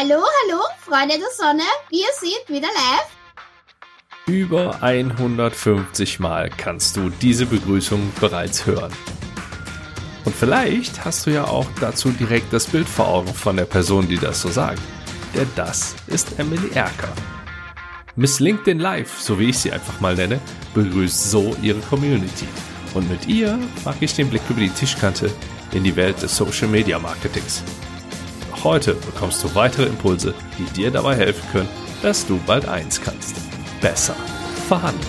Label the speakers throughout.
Speaker 1: Hallo, hallo, Freunde der Sonne, wir sind wieder live.
Speaker 2: Über 150 Mal kannst du diese Begrüßung bereits hören. Und vielleicht hast du ja auch dazu direkt das Bild vor Augen von der Person, die das so sagt. Denn das ist Emily Erker. Miss LinkedIn Live, so wie ich sie einfach mal nenne, begrüßt so ihre Community. Und mit ihr mag ich den Blick über die Tischkante in die Welt des Social Media Marketings. Heute bekommst du weitere Impulse, die dir dabei helfen können, dass du bald eins kannst. Besser verhandeln.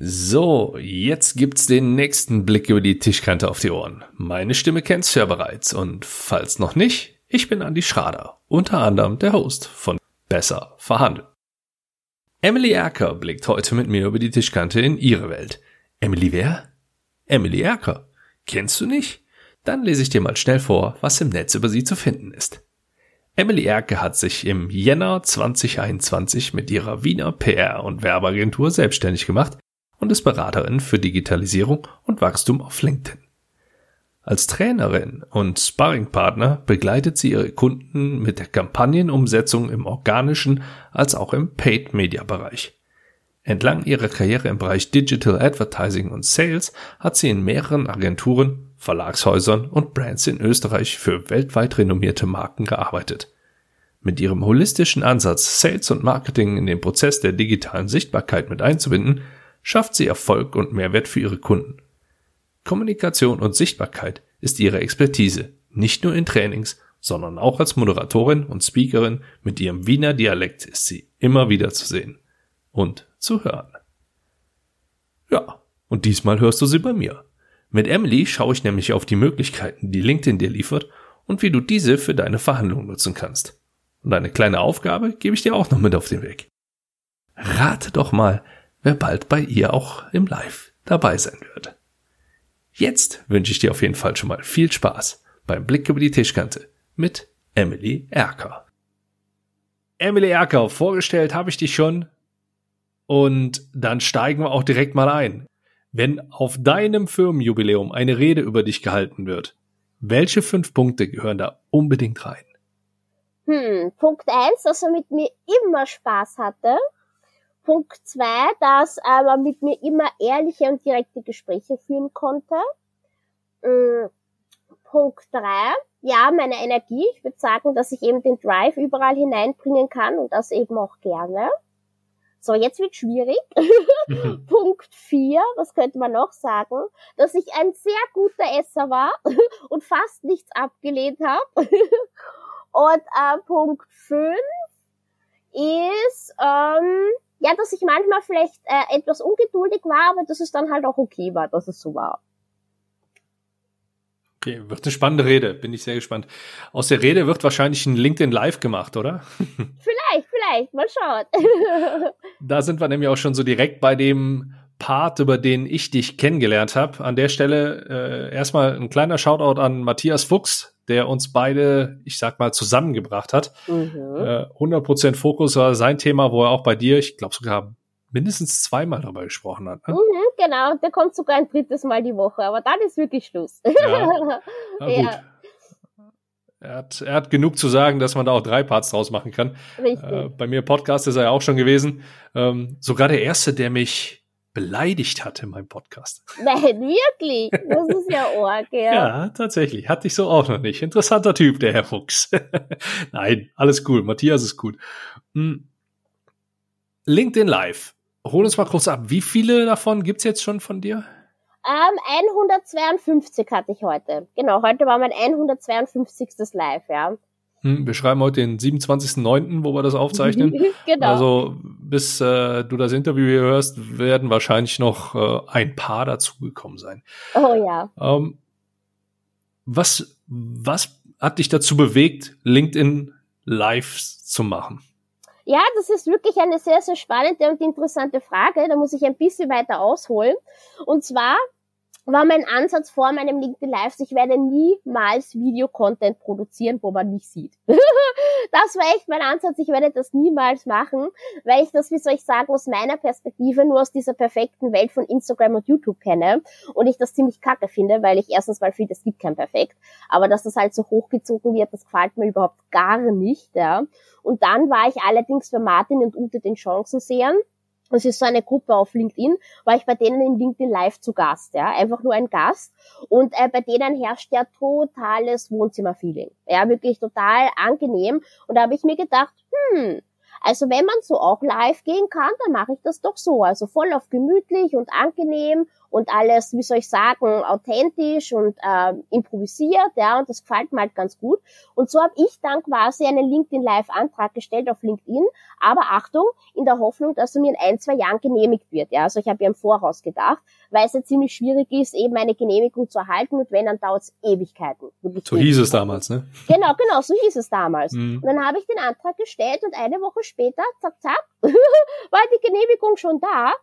Speaker 2: So, jetzt gibt's den nächsten Blick über die Tischkante auf die Ohren. Meine Stimme kennst du ja bereits und falls noch nicht, ich bin Andi Schrader, unter anderem der Host von Besser verhandeln. Emily Erker blickt heute mit mir über die Tischkante in ihre Welt. Emily wer? Emily Erker. Kennst du nicht? Dann lese ich dir mal schnell vor, was im Netz über sie zu finden ist. Emily Erke hat sich im Jänner 2021 mit ihrer Wiener PR- und Werbeagentur selbstständig gemacht und ist Beraterin für Digitalisierung und Wachstum auf LinkedIn. Als Trainerin und Sparringpartner begleitet sie ihre Kunden mit der Kampagnenumsetzung im organischen als auch im Paid-Media-Bereich. Entlang ihrer Karriere im Bereich Digital Advertising und Sales hat sie in mehreren Agenturen, Verlagshäusern und Brands in Österreich für weltweit renommierte Marken gearbeitet. Mit ihrem holistischen Ansatz, Sales und Marketing in den Prozess der digitalen Sichtbarkeit mit einzubinden, schafft sie Erfolg und Mehrwert für ihre Kunden. Kommunikation und Sichtbarkeit ist ihre Expertise, nicht nur in Trainings, sondern auch als Moderatorin und Speakerin mit ihrem Wiener Dialekt ist sie immer wieder zu sehen und zu hören. Ja, und diesmal hörst du sie bei mir. Mit Emily schaue ich nämlich auf die Möglichkeiten, die LinkedIn dir liefert und wie du diese für deine Verhandlungen nutzen kannst. Und eine kleine Aufgabe gebe ich dir auch noch mit auf den Weg. Rate doch mal, wer bald bei ihr auch im Live dabei sein wird. Jetzt wünsche ich dir auf jeden Fall schon mal viel Spaß beim Blick über die Tischkante mit Emily Erker. Emily Erker, vorgestellt habe ich dich schon. Und dann steigen wir auch direkt mal ein. Wenn auf deinem Firmenjubiläum eine Rede über dich gehalten wird, welche fünf Punkte gehören da unbedingt rein?
Speaker 3: Hm, Punkt eins, dass er mit mir immer Spaß hatte. Punkt zwei, dass äh, man mit mir immer ehrliche und direkte Gespräche führen konnte. Ähm, Punkt drei, ja, meine Energie. Ich würde sagen, dass ich eben den Drive überall hineinbringen kann und das eben auch gerne. So, jetzt wird schwierig. Punkt vier, was könnte man noch sagen? Dass ich ein sehr guter Esser war und fast nichts abgelehnt habe. und äh, Punkt fünf ist, ähm, ja, dass ich manchmal vielleicht äh, etwas ungeduldig war, aber dass es dann halt auch okay war, dass es so war.
Speaker 2: Okay, wird eine spannende Rede, bin ich sehr gespannt. Aus der Rede wird wahrscheinlich ein LinkedIn Live gemacht, oder?
Speaker 3: Vielleicht, vielleicht, mal schauen.
Speaker 2: da sind wir nämlich auch schon so direkt bei dem Part, über den ich dich kennengelernt habe. An der Stelle äh, erstmal ein kleiner Shoutout an Matthias Fuchs, der uns beide, ich sag mal, zusammengebracht hat. Mhm. Äh, 100% Fokus war sein Thema, wo er auch bei dir, ich glaube sogar mindestens zweimal darüber gesprochen hat.
Speaker 3: Ne? Mhm, genau, der kommt sogar ein drittes Mal die Woche, aber dann ist wirklich Schluss. Ja,
Speaker 2: ja. Er hat, er hat genug zu sagen, dass man da auch drei Parts draus machen kann. Richtig. Äh, bei mir Podcast ist er ja auch schon gewesen. Ähm, sogar der erste, der mich beleidigt hat in meinem Podcast.
Speaker 3: Nein, wirklich? Das ist ja arg, ja.
Speaker 2: ja, tatsächlich. Hatte ich so auch noch nicht. Interessanter Typ, der Herr Fuchs. Nein, alles cool. Matthias ist gut. Hm. LinkedIn Live. Hol uns mal kurz ab. Wie viele davon gibt's jetzt schon von dir?
Speaker 3: Ähm, 152 hatte ich heute. Genau, heute war mein 152. Live, ja.
Speaker 2: Hm, wir schreiben heute den 27.09., wo wir das aufzeichnen. genau. Also bis äh, du das Interview hier hörst, werden wahrscheinlich noch äh, ein paar dazugekommen sein.
Speaker 3: Oh ja.
Speaker 2: Ähm, was, was hat dich dazu bewegt, LinkedIn Lives zu machen?
Speaker 3: Ja, das ist wirklich eine sehr, sehr spannende und interessante Frage. Da muss ich ein bisschen weiter ausholen. Und zwar war mein Ansatz vor meinem LinkedIn Live, ich werde niemals Videocontent produzieren, wo man mich sieht. das war echt mein Ansatz, ich werde das niemals machen, weil ich das, wie soll ich sagen, aus meiner Perspektive nur aus dieser perfekten Welt von Instagram und YouTube kenne und ich das ziemlich kacke finde, weil ich erstens mal finde, es gibt kein Perfekt, aber dass das halt so hochgezogen wird, das gefällt mir überhaupt gar nicht, ja. Und dann war ich allerdings bei Martin und Ute den Chancensehern es ist so eine Gruppe auf LinkedIn, war ich bei denen in LinkedIn Live zu Gast, ja, einfach nur ein Gast. Und äh, bei denen herrscht ja totales Wohnzimmerfeeling, ja, wirklich total angenehm. Und da habe ich mir gedacht, hm, also wenn man so auch live gehen kann, dann mache ich das doch so, also voll auf gemütlich und angenehm und alles, wie soll ich sagen, authentisch und äh, improvisiert, ja, und das gefällt mir halt ganz gut. Und so habe ich dann quasi einen LinkedIn Live-Antrag gestellt auf LinkedIn, aber Achtung, in der Hoffnung, dass er mir in ein, zwei Jahren genehmigt wird, ja, also ich habe ja im Voraus gedacht, weil es ja ziemlich schwierig ist, eben eine Genehmigung zu erhalten und wenn, dann dauert es Ewigkeiten.
Speaker 2: So hieß es damals, ne?
Speaker 3: Genau, genau, so hieß es damals. Mhm. Und dann habe ich den Antrag gestellt und eine Woche später, zack, zack, war die Genehmigung schon da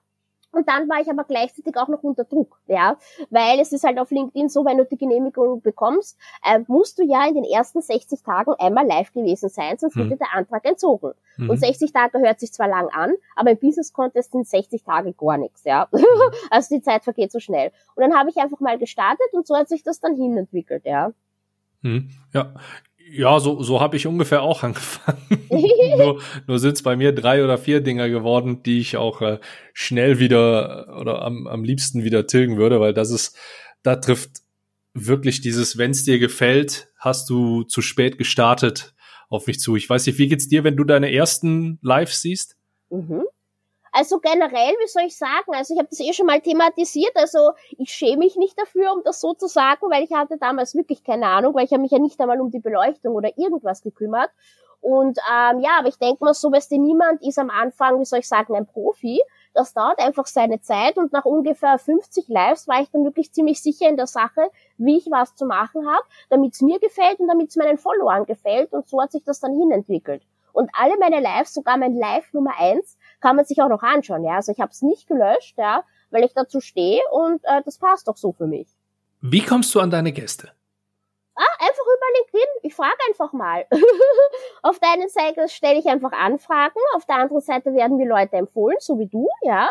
Speaker 3: und dann war ich aber gleichzeitig auch noch unter Druck, ja, weil es ist halt auf LinkedIn so, wenn du die Genehmigung bekommst, äh, musst du ja in den ersten 60 Tagen einmal live gewesen sein, sonst wird mhm. dir der Antrag entzogen. Mhm. Und 60 Tage hört sich zwar lang an, aber im Business Contest sind 60 Tage gar nichts, ja. Mhm. also die Zeit vergeht so schnell. Und dann habe ich einfach mal gestartet und so hat sich das dann hin entwickelt, ja.
Speaker 2: Mhm. Ja, ja, so, so habe ich ungefähr auch angefangen. nur nur sind es bei mir drei oder vier Dinger geworden, die ich auch äh, schnell wieder oder am, am liebsten wieder tilgen würde, weil das ist, da trifft wirklich dieses, wenn es dir gefällt, hast du zu spät gestartet auf mich zu. Ich weiß nicht, wie geht's dir, wenn du deine ersten Lives siehst? Mhm.
Speaker 3: Also generell, wie soll ich sagen, also ich habe das eh schon mal thematisiert, also ich schäme mich nicht dafür, um das so zu sagen, weil ich hatte damals wirklich keine Ahnung, weil ich habe mich ja nicht einmal um die Beleuchtung oder irgendwas gekümmert. Und ähm, ja, aber ich denke mal, so weißt du, niemand ist am Anfang, wie soll ich sagen, ein Profi. Das dauert einfach seine Zeit und nach ungefähr 50 Lives war ich dann wirklich ziemlich sicher in der Sache, wie ich was zu machen habe, damit es mir gefällt und damit es meinen Followern gefällt und so hat sich das dann hinentwickelt. Und alle meine Lives, sogar mein Live Nummer eins, kann man sich auch noch anschauen. Ja, also ich habe es nicht gelöscht, ja, weil ich dazu stehe und äh, das passt doch so für mich.
Speaker 2: Wie kommst du an deine Gäste?
Speaker 3: Ah, einfach über LinkedIn. Ich frage einfach mal. auf der einen Seite stelle ich einfach Anfragen, auf der anderen Seite werden mir Leute empfohlen, so wie du, ja.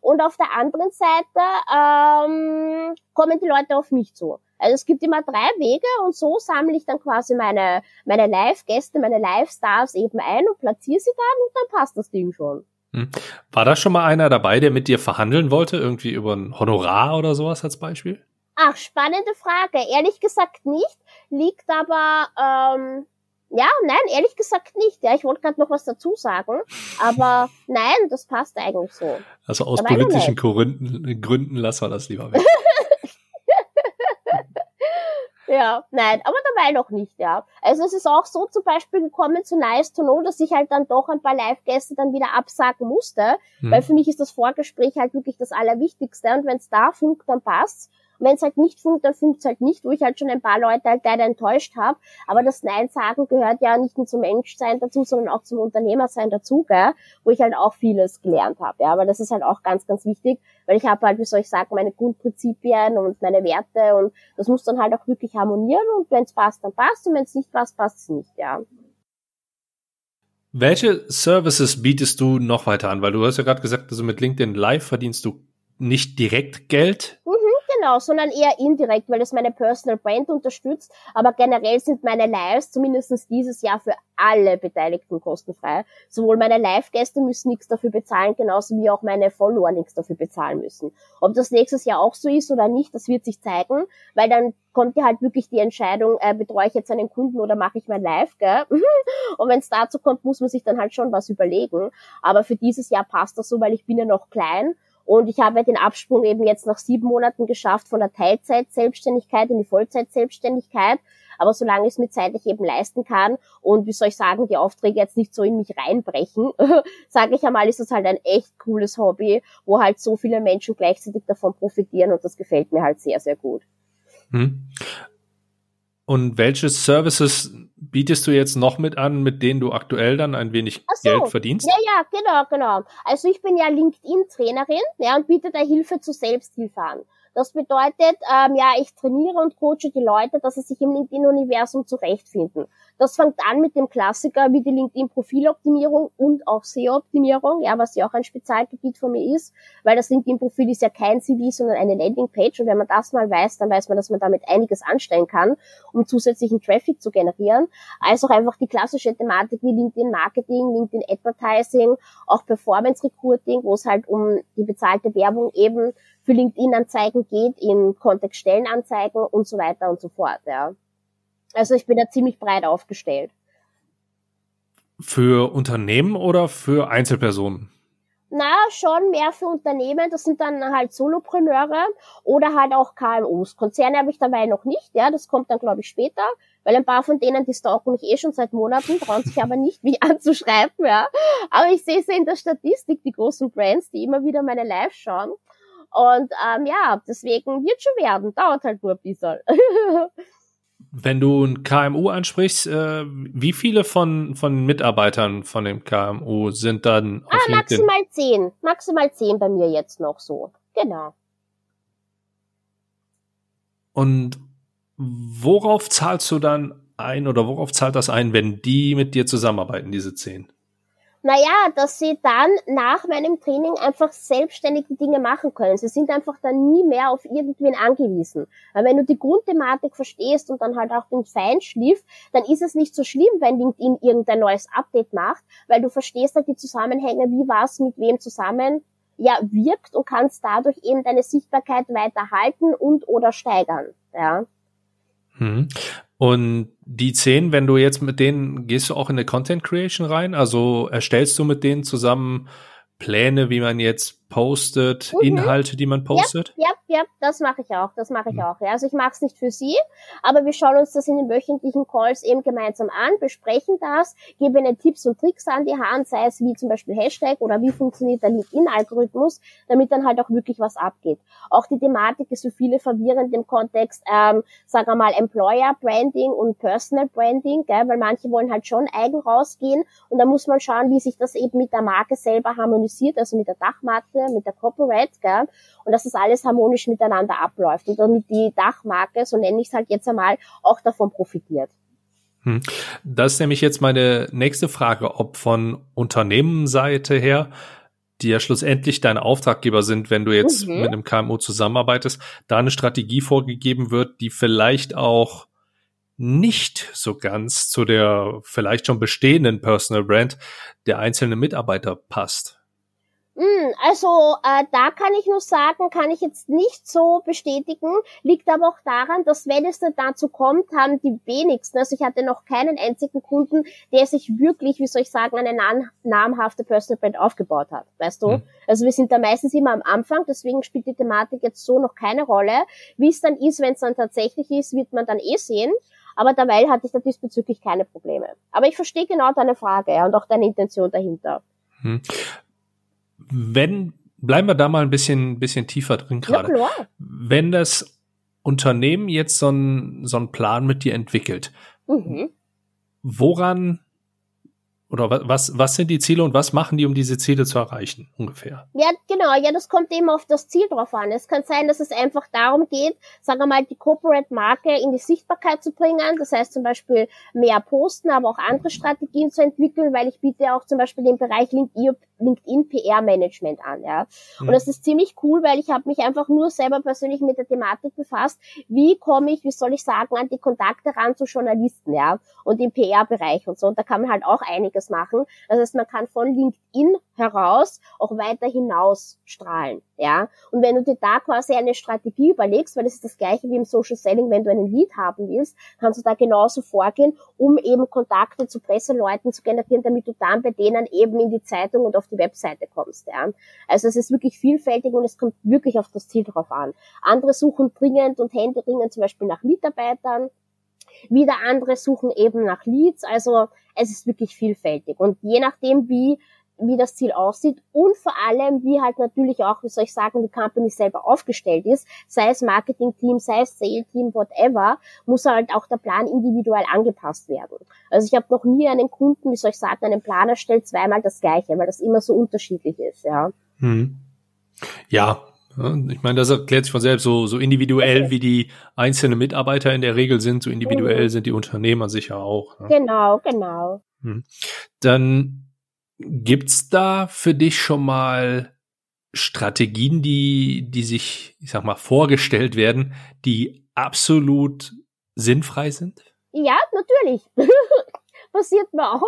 Speaker 3: Und auf der anderen Seite ähm, kommen die Leute auf mich zu. Also es gibt immer drei Wege und so sammle ich dann quasi meine, meine Live-Gäste, meine Live-Stars eben ein und platziere sie dann und dann passt das Ding schon.
Speaker 2: Hm. War da schon mal einer dabei, der mit dir verhandeln wollte, irgendwie über ein Honorar oder sowas als Beispiel?
Speaker 3: Ach, spannende Frage. Ehrlich gesagt nicht. Liegt aber, ähm, ja, nein, ehrlich gesagt nicht. Ja, ich wollte gerade noch was dazu sagen, aber nein, das passt eigentlich so.
Speaker 2: Also aus politischen Gründen, Gründen lassen wir das lieber weg.
Speaker 3: Ja, nein, aber dabei noch nicht, ja. Also es ist auch so zum Beispiel gekommen zu Nice to Know, dass ich halt dann doch ein paar Live-Gäste dann wieder absagen musste, hm. weil für mich ist das Vorgespräch halt wirklich das Allerwichtigste und wenn es da funkt, dann passt wenn es halt nicht funkt, dann funkt es halt nicht, wo ich halt schon ein paar Leute halt leider enttäuscht habe. Aber das Nein sagen gehört ja nicht nur zum Menschsein dazu, sondern auch zum Unternehmersein dazu, gell? wo ich halt auch vieles gelernt habe. Ja, aber das ist halt auch ganz, ganz wichtig, weil ich habe halt, wie soll ich sagen, meine Grundprinzipien und meine Werte und das muss dann halt auch wirklich harmonieren und wenn es passt, dann passt und wenn es nicht passt, passt es nicht, ja.
Speaker 2: Welche Services bietest du noch weiter an? Weil du hast ja gerade gesagt, also mit LinkedIn Live verdienst du nicht direkt Geld.
Speaker 3: Mhm genau, sondern eher indirekt, weil das meine Personal Brand unterstützt. Aber generell sind meine Lives zumindest dieses Jahr für alle Beteiligten kostenfrei. Sowohl meine Live-Gäste müssen nichts dafür bezahlen, genauso wie auch meine Follower nichts dafür bezahlen müssen. Ob das nächstes Jahr auch so ist oder nicht, das wird sich zeigen, weil dann kommt ja halt wirklich die Entscheidung, äh, betreue ich jetzt einen Kunden oder mache ich mein Live, gell? Und wenn es dazu kommt, muss man sich dann halt schon was überlegen. Aber für dieses Jahr passt das so, weil ich bin ja noch klein und ich habe den Absprung eben jetzt nach sieben Monaten geschafft von der Teilzeit-Selbstständigkeit in die Vollzeit-Selbstständigkeit. Aber solange ich es mir zeitlich eben leisten kann und wie soll ich sagen, die Aufträge jetzt nicht so in mich reinbrechen, sage ich einmal, ist das halt ein echt cooles Hobby, wo halt so viele Menschen gleichzeitig davon profitieren und das gefällt mir halt sehr, sehr gut. Hm.
Speaker 2: Und welche Services bietest du jetzt noch mit an, mit denen du aktuell dann ein wenig so. Geld verdienst?
Speaker 3: Ja, ja, genau, genau. Also ich bin ja LinkedIn-Trainerin ja, und biete da Hilfe zur Selbsthilfe an. Das bedeutet, ähm, ja, ich trainiere und coache die Leute, dass sie sich im LinkedIn-Universum zurechtfinden. Das fängt an mit dem Klassiker wie die LinkedIn-Profiloptimierung und auch SEO-Optimierung, ja, was ja auch ein Spezialgebiet von mir ist, weil das LinkedIn-Profil ist ja kein CV, sondern eine Landingpage und wenn man das mal weiß, dann weiß man, dass man damit einiges anstellen kann, um zusätzlichen Traffic zu generieren. Also auch einfach die klassische Thematik wie LinkedIn-Marketing, LinkedIn-Advertising, auch Performance-Recruiting, wo es halt um die bezahlte Werbung eben für LinkedIn-Anzeigen geht, in Kontext Stellenanzeigen und so weiter und so fort, ja. Also ich bin da ziemlich breit aufgestellt.
Speaker 2: Für Unternehmen oder für Einzelpersonen?
Speaker 3: Na, schon mehr für Unternehmen. Das sind dann halt Solopreneure oder halt auch KMUs. Konzerne habe ich dabei noch nicht, ja. Das kommt dann, glaube ich, später. Weil ein paar von denen, die stalken mich eh schon seit Monaten, trauen sich aber nicht, mich anzuschreiben, ja. Aber ich sehe sie in der Statistik, die großen Brands, die immer wieder meine Live schauen. Und ähm, ja, deswegen wird schon werden. Dauert halt nur ein bisschen.
Speaker 2: Wenn du ein KMU ansprichst, äh, wie viele von, von Mitarbeitern von dem KMU sind dann
Speaker 3: auf ah, LinkedIn? Maximal zehn. Maximal zehn bei mir jetzt noch so. Genau.
Speaker 2: Und worauf zahlst du dann ein oder worauf zahlt das ein, wenn die mit dir zusammenarbeiten, diese zehn?
Speaker 3: Naja, dass sie dann nach meinem Training einfach selbstständig die Dinge machen können. Sie sind einfach dann nie mehr auf irgendwen angewiesen. Weil wenn du die Grundthematik verstehst und dann halt auch den Feinschliff, dann ist es nicht so schlimm, wenn LinkedIn irgendein neues Update macht, weil du verstehst halt die Zusammenhänge, wie was mit wem zusammen ja, wirkt und kannst dadurch eben deine Sichtbarkeit weiter halten und oder steigern. Ja.
Speaker 2: Hm. Und die zehn, wenn du jetzt mit denen, gehst du auch in eine Content Creation rein? Also erstellst du mit denen zusammen Pläne, wie man jetzt postet, mhm. Inhalte, die man postet?
Speaker 3: Ja, ja, ja das mache ich auch, das mache ich mhm. auch. Ja. Also ich mache es nicht für Sie, aber wir schauen uns das in den wöchentlichen Calls eben gemeinsam an, besprechen das, geben Ihnen Tipps und Tricks an die Hand, sei es wie zum Beispiel Hashtag oder wie funktioniert der LinkedIn-Algorithmus, damit dann halt auch wirklich was abgeht. Auch die Thematik ist für viele verwirrend im Kontext, ähm, sagen wir mal, Employer Branding und Personal Branding, gell, weil manche wollen halt schon eigen rausgehen und da muss man schauen, wie sich das eben mit der Marke selber harmonisiert, also mit der Dachmatte, mit der Corporate, gell, und dass das alles harmonisch miteinander abläuft und damit die Dachmarke, so nenne ich es halt jetzt einmal, auch davon profitiert.
Speaker 2: Hm. Das ist nämlich jetzt meine nächste Frage, ob von Unternehmensseite her die ja schlussendlich deine Auftraggeber sind, wenn du jetzt mhm. mit einem KMU zusammenarbeitest, da eine Strategie vorgegeben wird, die vielleicht auch nicht so ganz zu der vielleicht schon bestehenden Personal Brand der einzelnen Mitarbeiter passt.
Speaker 3: Hm, also äh, da kann ich nur sagen, kann ich jetzt nicht so bestätigen, liegt aber auch daran, dass wenn es dann dazu kommt, haben die wenigsten, also ich hatte noch keinen einzigen Kunden, der sich wirklich, wie soll ich sagen, eine namhafte Personal Brand aufgebaut hat, weißt du? Mhm. Also wir sind da meistens immer am Anfang, deswegen spielt die Thematik jetzt so noch keine Rolle. Wie es dann ist, wenn es dann tatsächlich ist, wird man dann eh sehen. Aber dabei hatte ich da diesbezüglich keine Probleme. Aber ich verstehe genau deine Frage und auch deine Intention dahinter. Hm
Speaker 2: wenn, bleiben wir da mal ein bisschen, bisschen tiefer drin gerade. Ja, wenn das Unternehmen jetzt so einen so einen Plan mit dir entwickelt, mhm. woran oder was, was sind die Ziele und was machen die, um diese Ziele zu erreichen, ungefähr?
Speaker 3: Ja, genau. Ja, das kommt eben auf das Ziel drauf an. Es kann sein, dass es einfach darum geht, sagen wir mal, die Corporate-Marke in die Sichtbarkeit zu bringen. Das heißt zum Beispiel mehr posten, aber auch andere Strategien zu entwickeln, weil ich biete auch zum Beispiel den Bereich LinkedIn LinkedIn PR Management an, ja. Und mhm. das ist ziemlich cool, weil ich habe mich einfach nur selber persönlich mit der Thematik befasst, wie komme ich, wie soll ich sagen, an die Kontakte ran zu Journalisten, ja, und im PR Bereich und so. Und da kann man halt auch einiges machen. Das heißt, man kann von LinkedIn heraus auch weiter hinaus strahlen, ja. Und wenn du dir da quasi eine Strategie überlegst, weil das ist das gleiche wie im Social Selling, wenn du einen Lead haben willst, kannst du da genauso vorgehen, um eben Kontakte zu Presseleuten zu generieren, damit du dann bei denen eben in die Zeitung und auf die Webseite kommst, ja. Also es ist wirklich vielfältig und es kommt wirklich auf das Ziel drauf an. Andere suchen dringend und händeringend zum Beispiel nach Mitarbeitern, wieder andere suchen eben nach Leads. Also es ist wirklich vielfältig. Und je nachdem, wie wie das Ziel aussieht und vor allem, wie halt natürlich auch, wie soll ich sagen, die Company selber aufgestellt ist, sei es Marketing-Team, sei es Sales-Team, whatever, muss halt auch der Plan individuell angepasst werden. Also ich habe noch nie einen Kunden, wie soll ich sagen, einen Plan erstellt, zweimal das gleiche, weil das immer so unterschiedlich ist, ja. Hm.
Speaker 2: Ja, Ja, ich meine, das erklärt sich von selbst, so, so individuell wie die einzelnen Mitarbeiter in der Regel sind, so individuell mhm. sind die Unternehmer sicher auch.
Speaker 3: Ne? Genau, genau.
Speaker 2: Hm. Dann gibt's da für dich schon mal Strategien, die, die sich, ich sag mal, vorgestellt werden, die absolut sinnfrei sind?
Speaker 3: Ja, natürlich. Passiert mir auch.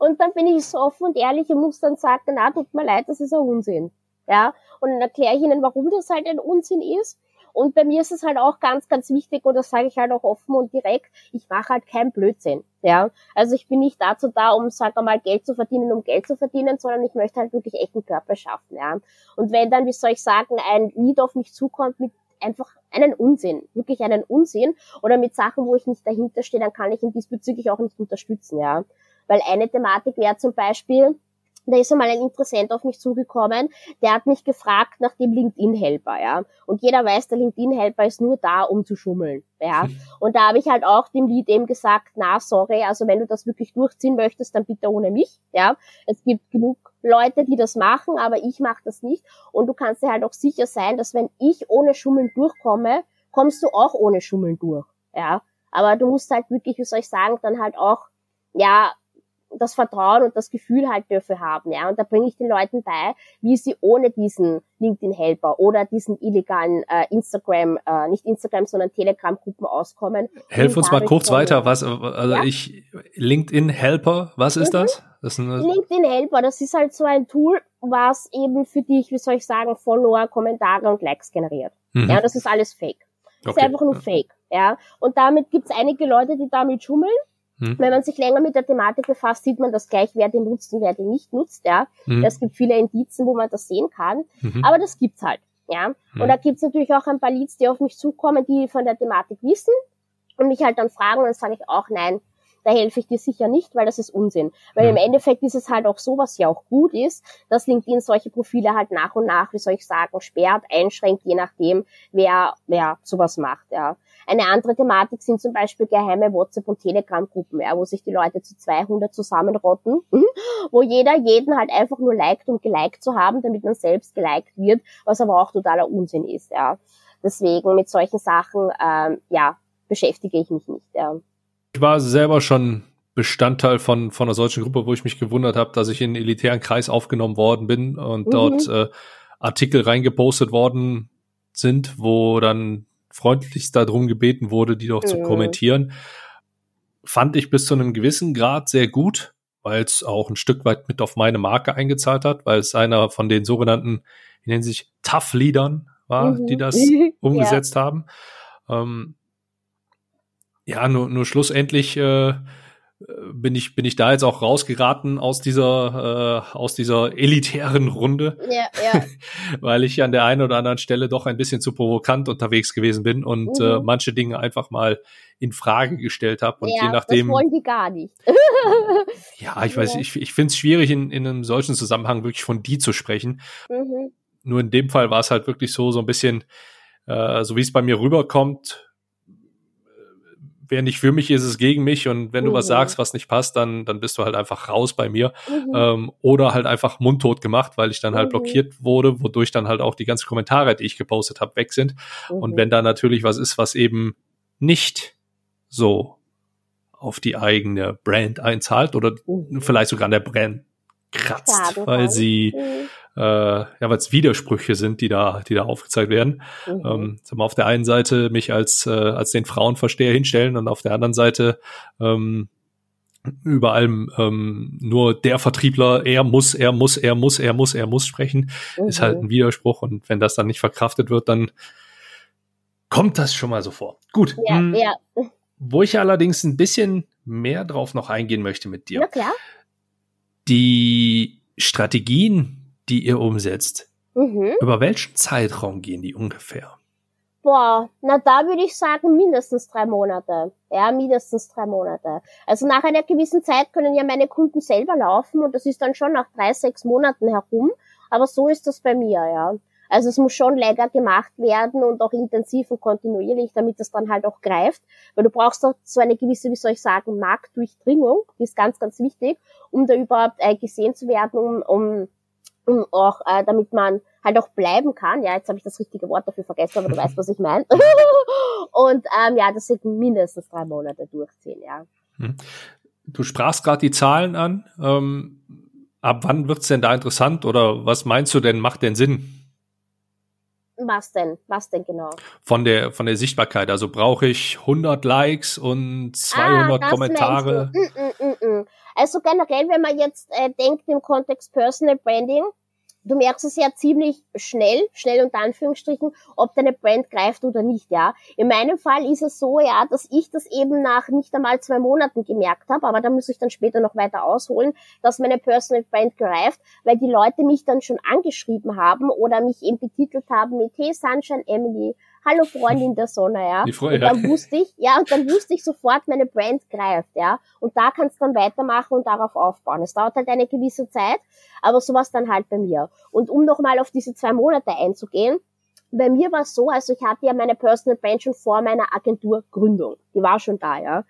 Speaker 3: Und dann bin ich so offen und ehrlich und muss dann sagen, na, tut mir leid, das ist ein Unsinn. Ja, und dann erkläre ich ihnen, warum das halt ein Unsinn ist. Und bei mir ist es halt auch ganz, ganz wichtig, und das sage ich halt auch offen und direkt, ich mache halt keinen Blödsinn. Ja, also ich bin nicht dazu da, um, sag mal, Geld zu verdienen, um Geld zu verdienen, sondern ich möchte halt wirklich echten Körper schaffen. Ja, und wenn dann, wie soll ich sagen, ein Lied auf mich zukommt mit einfach einen Unsinn, wirklich einen Unsinn oder mit Sachen, wo ich nicht dahinter stehe, dann kann ich ihn diesbezüglich auch nicht unterstützen, ja. Weil eine Thematik wäre zum Beispiel, da ist einmal ein Interessent auf mich zugekommen, der hat mich gefragt nach dem LinkedIn-Helper, ja. Und jeder weiß, der LinkedIn-Helper ist nur da, um zu schummeln, ja. Und da habe ich halt auch dem Lied eben gesagt, na, sorry, also wenn du das wirklich durchziehen möchtest, dann bitte ohne mich, ja. Es gibt genug Leute, die das machen, aber ich mache das nicht. Und du kannst dir halt auch sicher sein, dass wenn ich ohne Schummeln durchkomme, kommst du auch ohne Schummeln durch, ja. Aber du musst halt wirklich, wie soll ich sagen, dann halt auch, ja, das Vertrauen und das Gefühl halt dafür haben, ja. Und da bringe ich den Leuten bei, wie sie ohne diesen LinkedIn-Helper oder diesen illegalen äh, Instagram, äh, nicht Instagram, sondern Telegram-Gruppen auskommen.
Speaker 2: Helf uns mal kurz weiter, was, also ja? ich, LinkedIn-Helper, was ist mhm. das? das
Speaker 3: LinkedIn-Helper, das ist halt so ein Tool, was eben für dich, wie soll ich sagen, Follower, Kommentare und Likes generiert. Mhm. Ja, das ist alles fake. Das okay. ist einfach nur fake, ja. Und damit gibt's einige Leute, die damit schummeln hm. Wenn man sich länger mit der Thematik befasst, sieht man das gleich, wer den nutzt und wer den nicht nutzt, ja. Hm. Es gibt viele Indizien, wo man das sehen kann, mhm. aber das gibt's halt, ja. Hm. Und da gibt's natürlich auch ein paar Leads, die auf mich zukommen, die von der Thematik wissen und mich halt dann fragen und dann sage ich auch, nein, da helfe ich dir sicher nicht, weil das ist Unsinn. Weil mhm. im Endeffekt ist es halt auch so, was ja auch gut ist, dass LinkedIn solche Profile halt nach und nach, wie soll ich sagen, sperrt, einschränkt, je nachdem, wer, wer sowas macht, ja. Eine andere Thematik sind zum Beispiel geheime WhatsApp- und Telegram-Gruppen, ja, wo sich die Leute zu 200 zusammenrotten, mhm, wo jeder jeden halt einfach nur liked, um geliked zu haben, damit man selbst geliked wird, was aber auch totaler Unsinn ist, ja. Deswegen mit solchen Sachen, ähm, ja, beschäftige ich mich nicht, ja.
Speaker 2: Ich war selber schon Bestandteil von, von einer solchen Gruppe, wo ich mich gewundert habe, dass ich in einen elitären Kreis aufgenommen worden bin und mhm. dort äh, Artikel reingepostet worden sind, wo dann freundlichst darum gebeten wurde, die doch ja. zu kommentieren. Fand ich bis zu einem gewissen Grad sehr gut, weil es auch ein Stück weit mit auf meine Marke eingezahlt hat, weil es einer von den sogenannten, wie nennen sich, Tough-Leadern war, mhm. die das umgesetzt ja. haben. Ähm, ja, nur, nur schlussendlich äh, bin ich bin ich da jetzt auch rausgeraten aus dieser äh, aus dieser elitären Runde,
Speaker 3: ja, ja.
Speaker 2: weil ich an der einen oder anderen Stelle doch ein bisschen zu provokant unterwegs gewesen bin und äh, mhm. äh, manche Dinge einfach mal in Frage gestellt habe und ja, je nachdem
Speaker 3: das wollen die gar nicht.
Speaker 2: ja, ich weiß, ich ich finde es schwierig in in einem solchen Zusammenhang wirklich von die zu sprechen. Mhm. Nur in dem Fall war es halt wirklich so so ein bisschen äh, so wie es bei mir rüberkommt wer nicht für mich ist, ist gegen mich und wenn du was mhm. sagst, was nicht passt, dann, dann bist du halt einfach raus bei mir mhm. ähm, oder halt einfach mundtot gemacht, weil ich dann halt mhm. blockiert wurde, wodurch dann halt auch die ganzen Kommentare, die ich gepostet habe, weg sind. Und mhm. wenn da natürlich was ist, was eben nicht so auf die eigene Brand einzahlt oder mhm. vielleicht sogar an der Brand kratzt, weil sie äh, ja, weil es Widersprüche sind, die da, die da aufgezeigt werden. Mhm. Ähm, auf der einen Seite mich als, äh, als den Frauenversteher hinstellen und auf der anderen Seite ähm, über allem ähm, nur der Vertriebler, er muss, er muss, er muss, er muss, er muss sprechen, mhm. ist halt ein Widerspruch und wenn das dann nicht verkraftet wird, dann kommt das schon mal so vor. Gut.
Speaker 3: Ja, hm, ja.
Speaker 2: Wo ich allerdings ein bisschen mehr drauf noch eingehen möchte mit dir.
Speaker 3: Na klar.
Speaker 2: Die Strategien, die ihr umsetzt, mhm. über welchen Zeitraum gehen die ungefähr?
Speaker 3: Boah, na da würde ich sagen mindestens drei Monate. Ja, mindestens drei Monate. Also nach einer gewissen Zeit können ja meine Kunden selber laufen und das ist dann schon nach drei, sechs Monaten herum. Aber so ist das bei mir, ja. Also es muss schon länger gemacht werden und auch intensiv und kontinuierlich, damit das dann halt auch greift. Weil du brauchst auch so eine gewisse, wie soll ich sagen, Marktdurchdringung, die ist ganz, ganz wichtig, um da überhaupt äh, gesehen zu werden, um, um auch, äh, damit man halt auch bleiben kann. Ja, jetzt habe ich das richtige Wort dafür vergessen, aber du weißt, was ich meine. und ähm, ja, das sind mindestens drei Monate durchziehen, ja. Hm.
Speaker 2: Du sprachst gerade die Zahlen an. Ähm, ab wann wird's denn da interessant oder was meinst du denn, macht denn Sinn?
Speaker 3: Was denn? Was denn genau?
Speaker 2: Von der, von der Sichtbarkeit. Also brauche ich 100 Likes und 200 ah, Kommentare? Mm, mm,
Speaker 3: mm, mm, also generell, wenn man jetzt äh, denkt im Kontext Personal Branding, du merkst es ja ziemlich schnell, schnell unter Anführungsstrichen, ob deine Brand greift oder nicht, ja. In meinem Fall ist es so, ja, dass ich das eben nach nicht einmal zwei Monaten gemerkt habe, aber da muss ich dann später noch weiter ausholen, dass meine Personal Brand greift, weil die Leute mich dann schon angeschrieben haben oder mich eben betitelt haben mit Hey Sunshine Emily, hallo Freundin der Sonne, ja. Die Freude. Und dann wusste ich, ja, und dann wusste ich sofort, meine Brand greift, ja. Und da kannst du dann weitermachen und darauf aufbauen. Es dauert halt eine gewisse Zeit, aber sowas dann halt bei mir. Und um nochmal auf diese zwei Monate einzugehen, bei mir war es so, also ich hatte ja meine Personal Brand schon vor meiner Agenturgründung. Die war schon da, ja.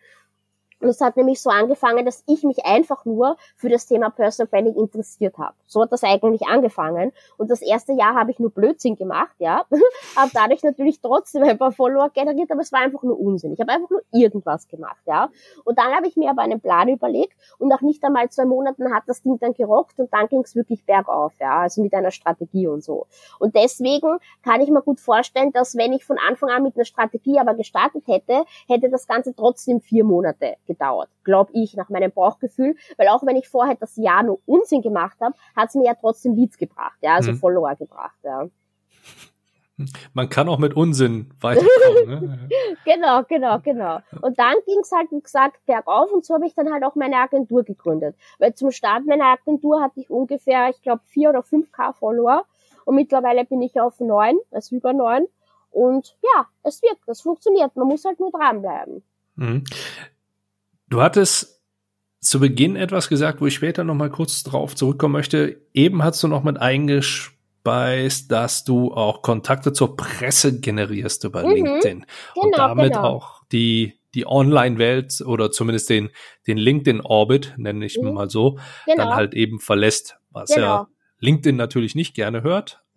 Speaker 3: Und es hat nämlich so angefangen, dass ich mich einfach nur für das Thema Personal Branding interessiert habe. So hat das eigentlich angefangen. Und das erste Jahr habe ich nur Blödsinn gemacht, ja. habe dadurch natürlich trotzdem ein paar Follower generiert, aber es war einfach nur Unsinn. Ich habe einfach nur irgendwas gemacht, ja. Und dann habe ich mir aber einen Plan überlegt und nach nicht einmal zwei Monaten hat das Ding dann gerockt und dann ging es wirklich bergauf, ja. Also mit einer Strategie und so. Und deswegen kann ich mir gut vorstellen, dass wenn ich von Anfang an mit einer Strategie aber gestartet hätte, hätte das Ganze trotzdem vier Monate gedauert, glaube ich, nach meinem Bauchgefühl, weil auch wenn ich vorher das Jahr nur Unsinn gemacht habe, hat es mir ja trotzdem Leads gebracht, ja, also mhm. Follower gebracht, ja.
Speaker 2: Man kann auch mit Unsinn weiterkommen. Ne?
Speaker 3: genau, genau, genau. Und dann ging es halt, wie gesagt, bergauf und so habe ich dann halt auch meine Agentur gegründet. Weil zum Start meiner Agentur hatte ich ungefähr, ich glaube, vier oder fünf K Follower und mittlerweile bin ich auf neun, also über neun. Und ja, es wirkt, es funktioniert. Man muss halt nur dranbleiben. Mhm.
Speaker 2: Du hattest zu Beginn etwas gesagt, wo ich später noch mal kurz drauf zurückkommen möchte. Eben hast du noch mit eingespeist, dass du auch Kontakte zur Presse generierst über mhm, LinkedIn genau, und damit genau. auch die die Online-Welt oder zumindest den den LinkedIn-Orbit, nenne ich mhm. mal so, genau. dann halt eben verlässt, was ja genau. LinkedIn natürlich nicht gerne hört.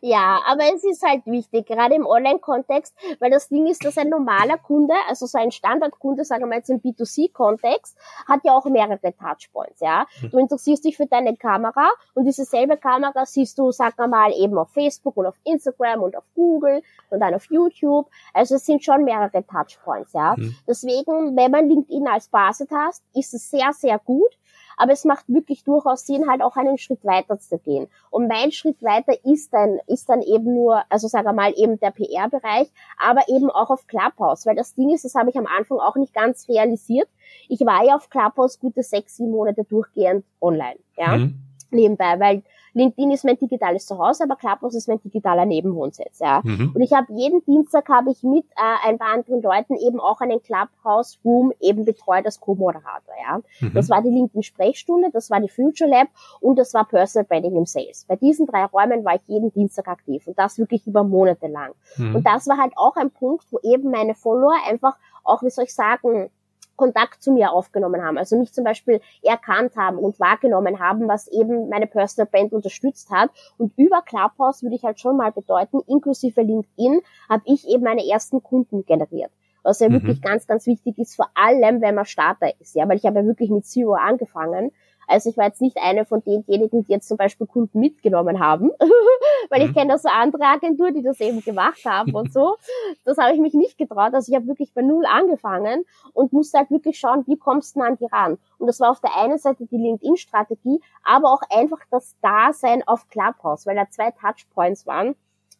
Speaker 3: Ja, aber es ist halt wichtig, gerade im Online-Kontext, weil das Ding ist, dass ein normaler Kunde, also so ein Standardkunde, sagen wir mal jetzt im B2C-Kontext, hat ja auch mehrere Touchpoints, ja. Hm. Du interessierst dich für deine Kamera und diese selbe Kamera siehst du, sagen wir mal, eben auf Facebook und auf Instagram und auf Google und dann auf YouTube. Also es sind schon mehrere Touchpoints, ja. Mhm. Deswegen, wenn man LinkedIn als Basis hat, ist es sehr, sehr gut aber es macht wirklich durchaus Sinn, halt auch einen Schritt weiter zu gehen. Und mein Schritt weiter ist dann, ist dann eben nur, also sagen wir mal eben der PR-Bereich, aber eben auch auf Clubhouse, weil das Ding ist, das habe ich am Anfang auch nicht ganz realisiert. Ich war ja auf Clubhouse gute sechs, sieben Monate durchgehend online, ja, mhm. nebenbei, weil LinkedIn ist mein digitales Zuhause, aber Clubhouse ist mein digitaler Nebenwohnsitz. Ja. Mhm. Und ich habe jeden Dienstag habe ich mit äh, ein paar anderen Leuten eben auch einen Clubhouse Room eben betreut als Co-Moderator. Ja. Mhm. Das war die LinkedIn Sprechstunde, das war die Future Lab und das war Personal Branding im Sales. Bei diesen drei Räumen war ich jeden Dienstag aktiv und das wirklich über Monate lang. Mhm. Und das war halt auch ein Punkt, wo eben meine Follower einfach auch, wie soll ich sagen, Kontakt zu mir aufgenommen haben, also mich zum Beispiel erkannt haben und wahrgenommen haben, was eben meine Personal Brand unterstützt hat. Und über Clubhouse würde ich halt schon mal bedeuten, inklusive LinkedIn, habe ich eben meine ersten Kunden generiert. Was ja mhm. wirklich ganz, ganz wichtig ist, vor allem, wenn man Starter ist, ja, weil ich habe ja wirklich mit Zero angefangen also ich war jetzt nicht eine von denjenigen, die jetzt zum Beispiel Kunden mitgenommen haben, weil ich mhm. kenne da so andere Agenturen, die das eben gemacht haben und so. Das habe ich mich nicht getraut. Also ich habe wirklich bei Null angefangen und musste halt wirklich schauen, wie kommst du an die ran. Und das war auf der einen Seite die LinkedIn-Strategie, aber auch einfach das Dasein auf Clubhouse, weil da zwei Touchpoints waren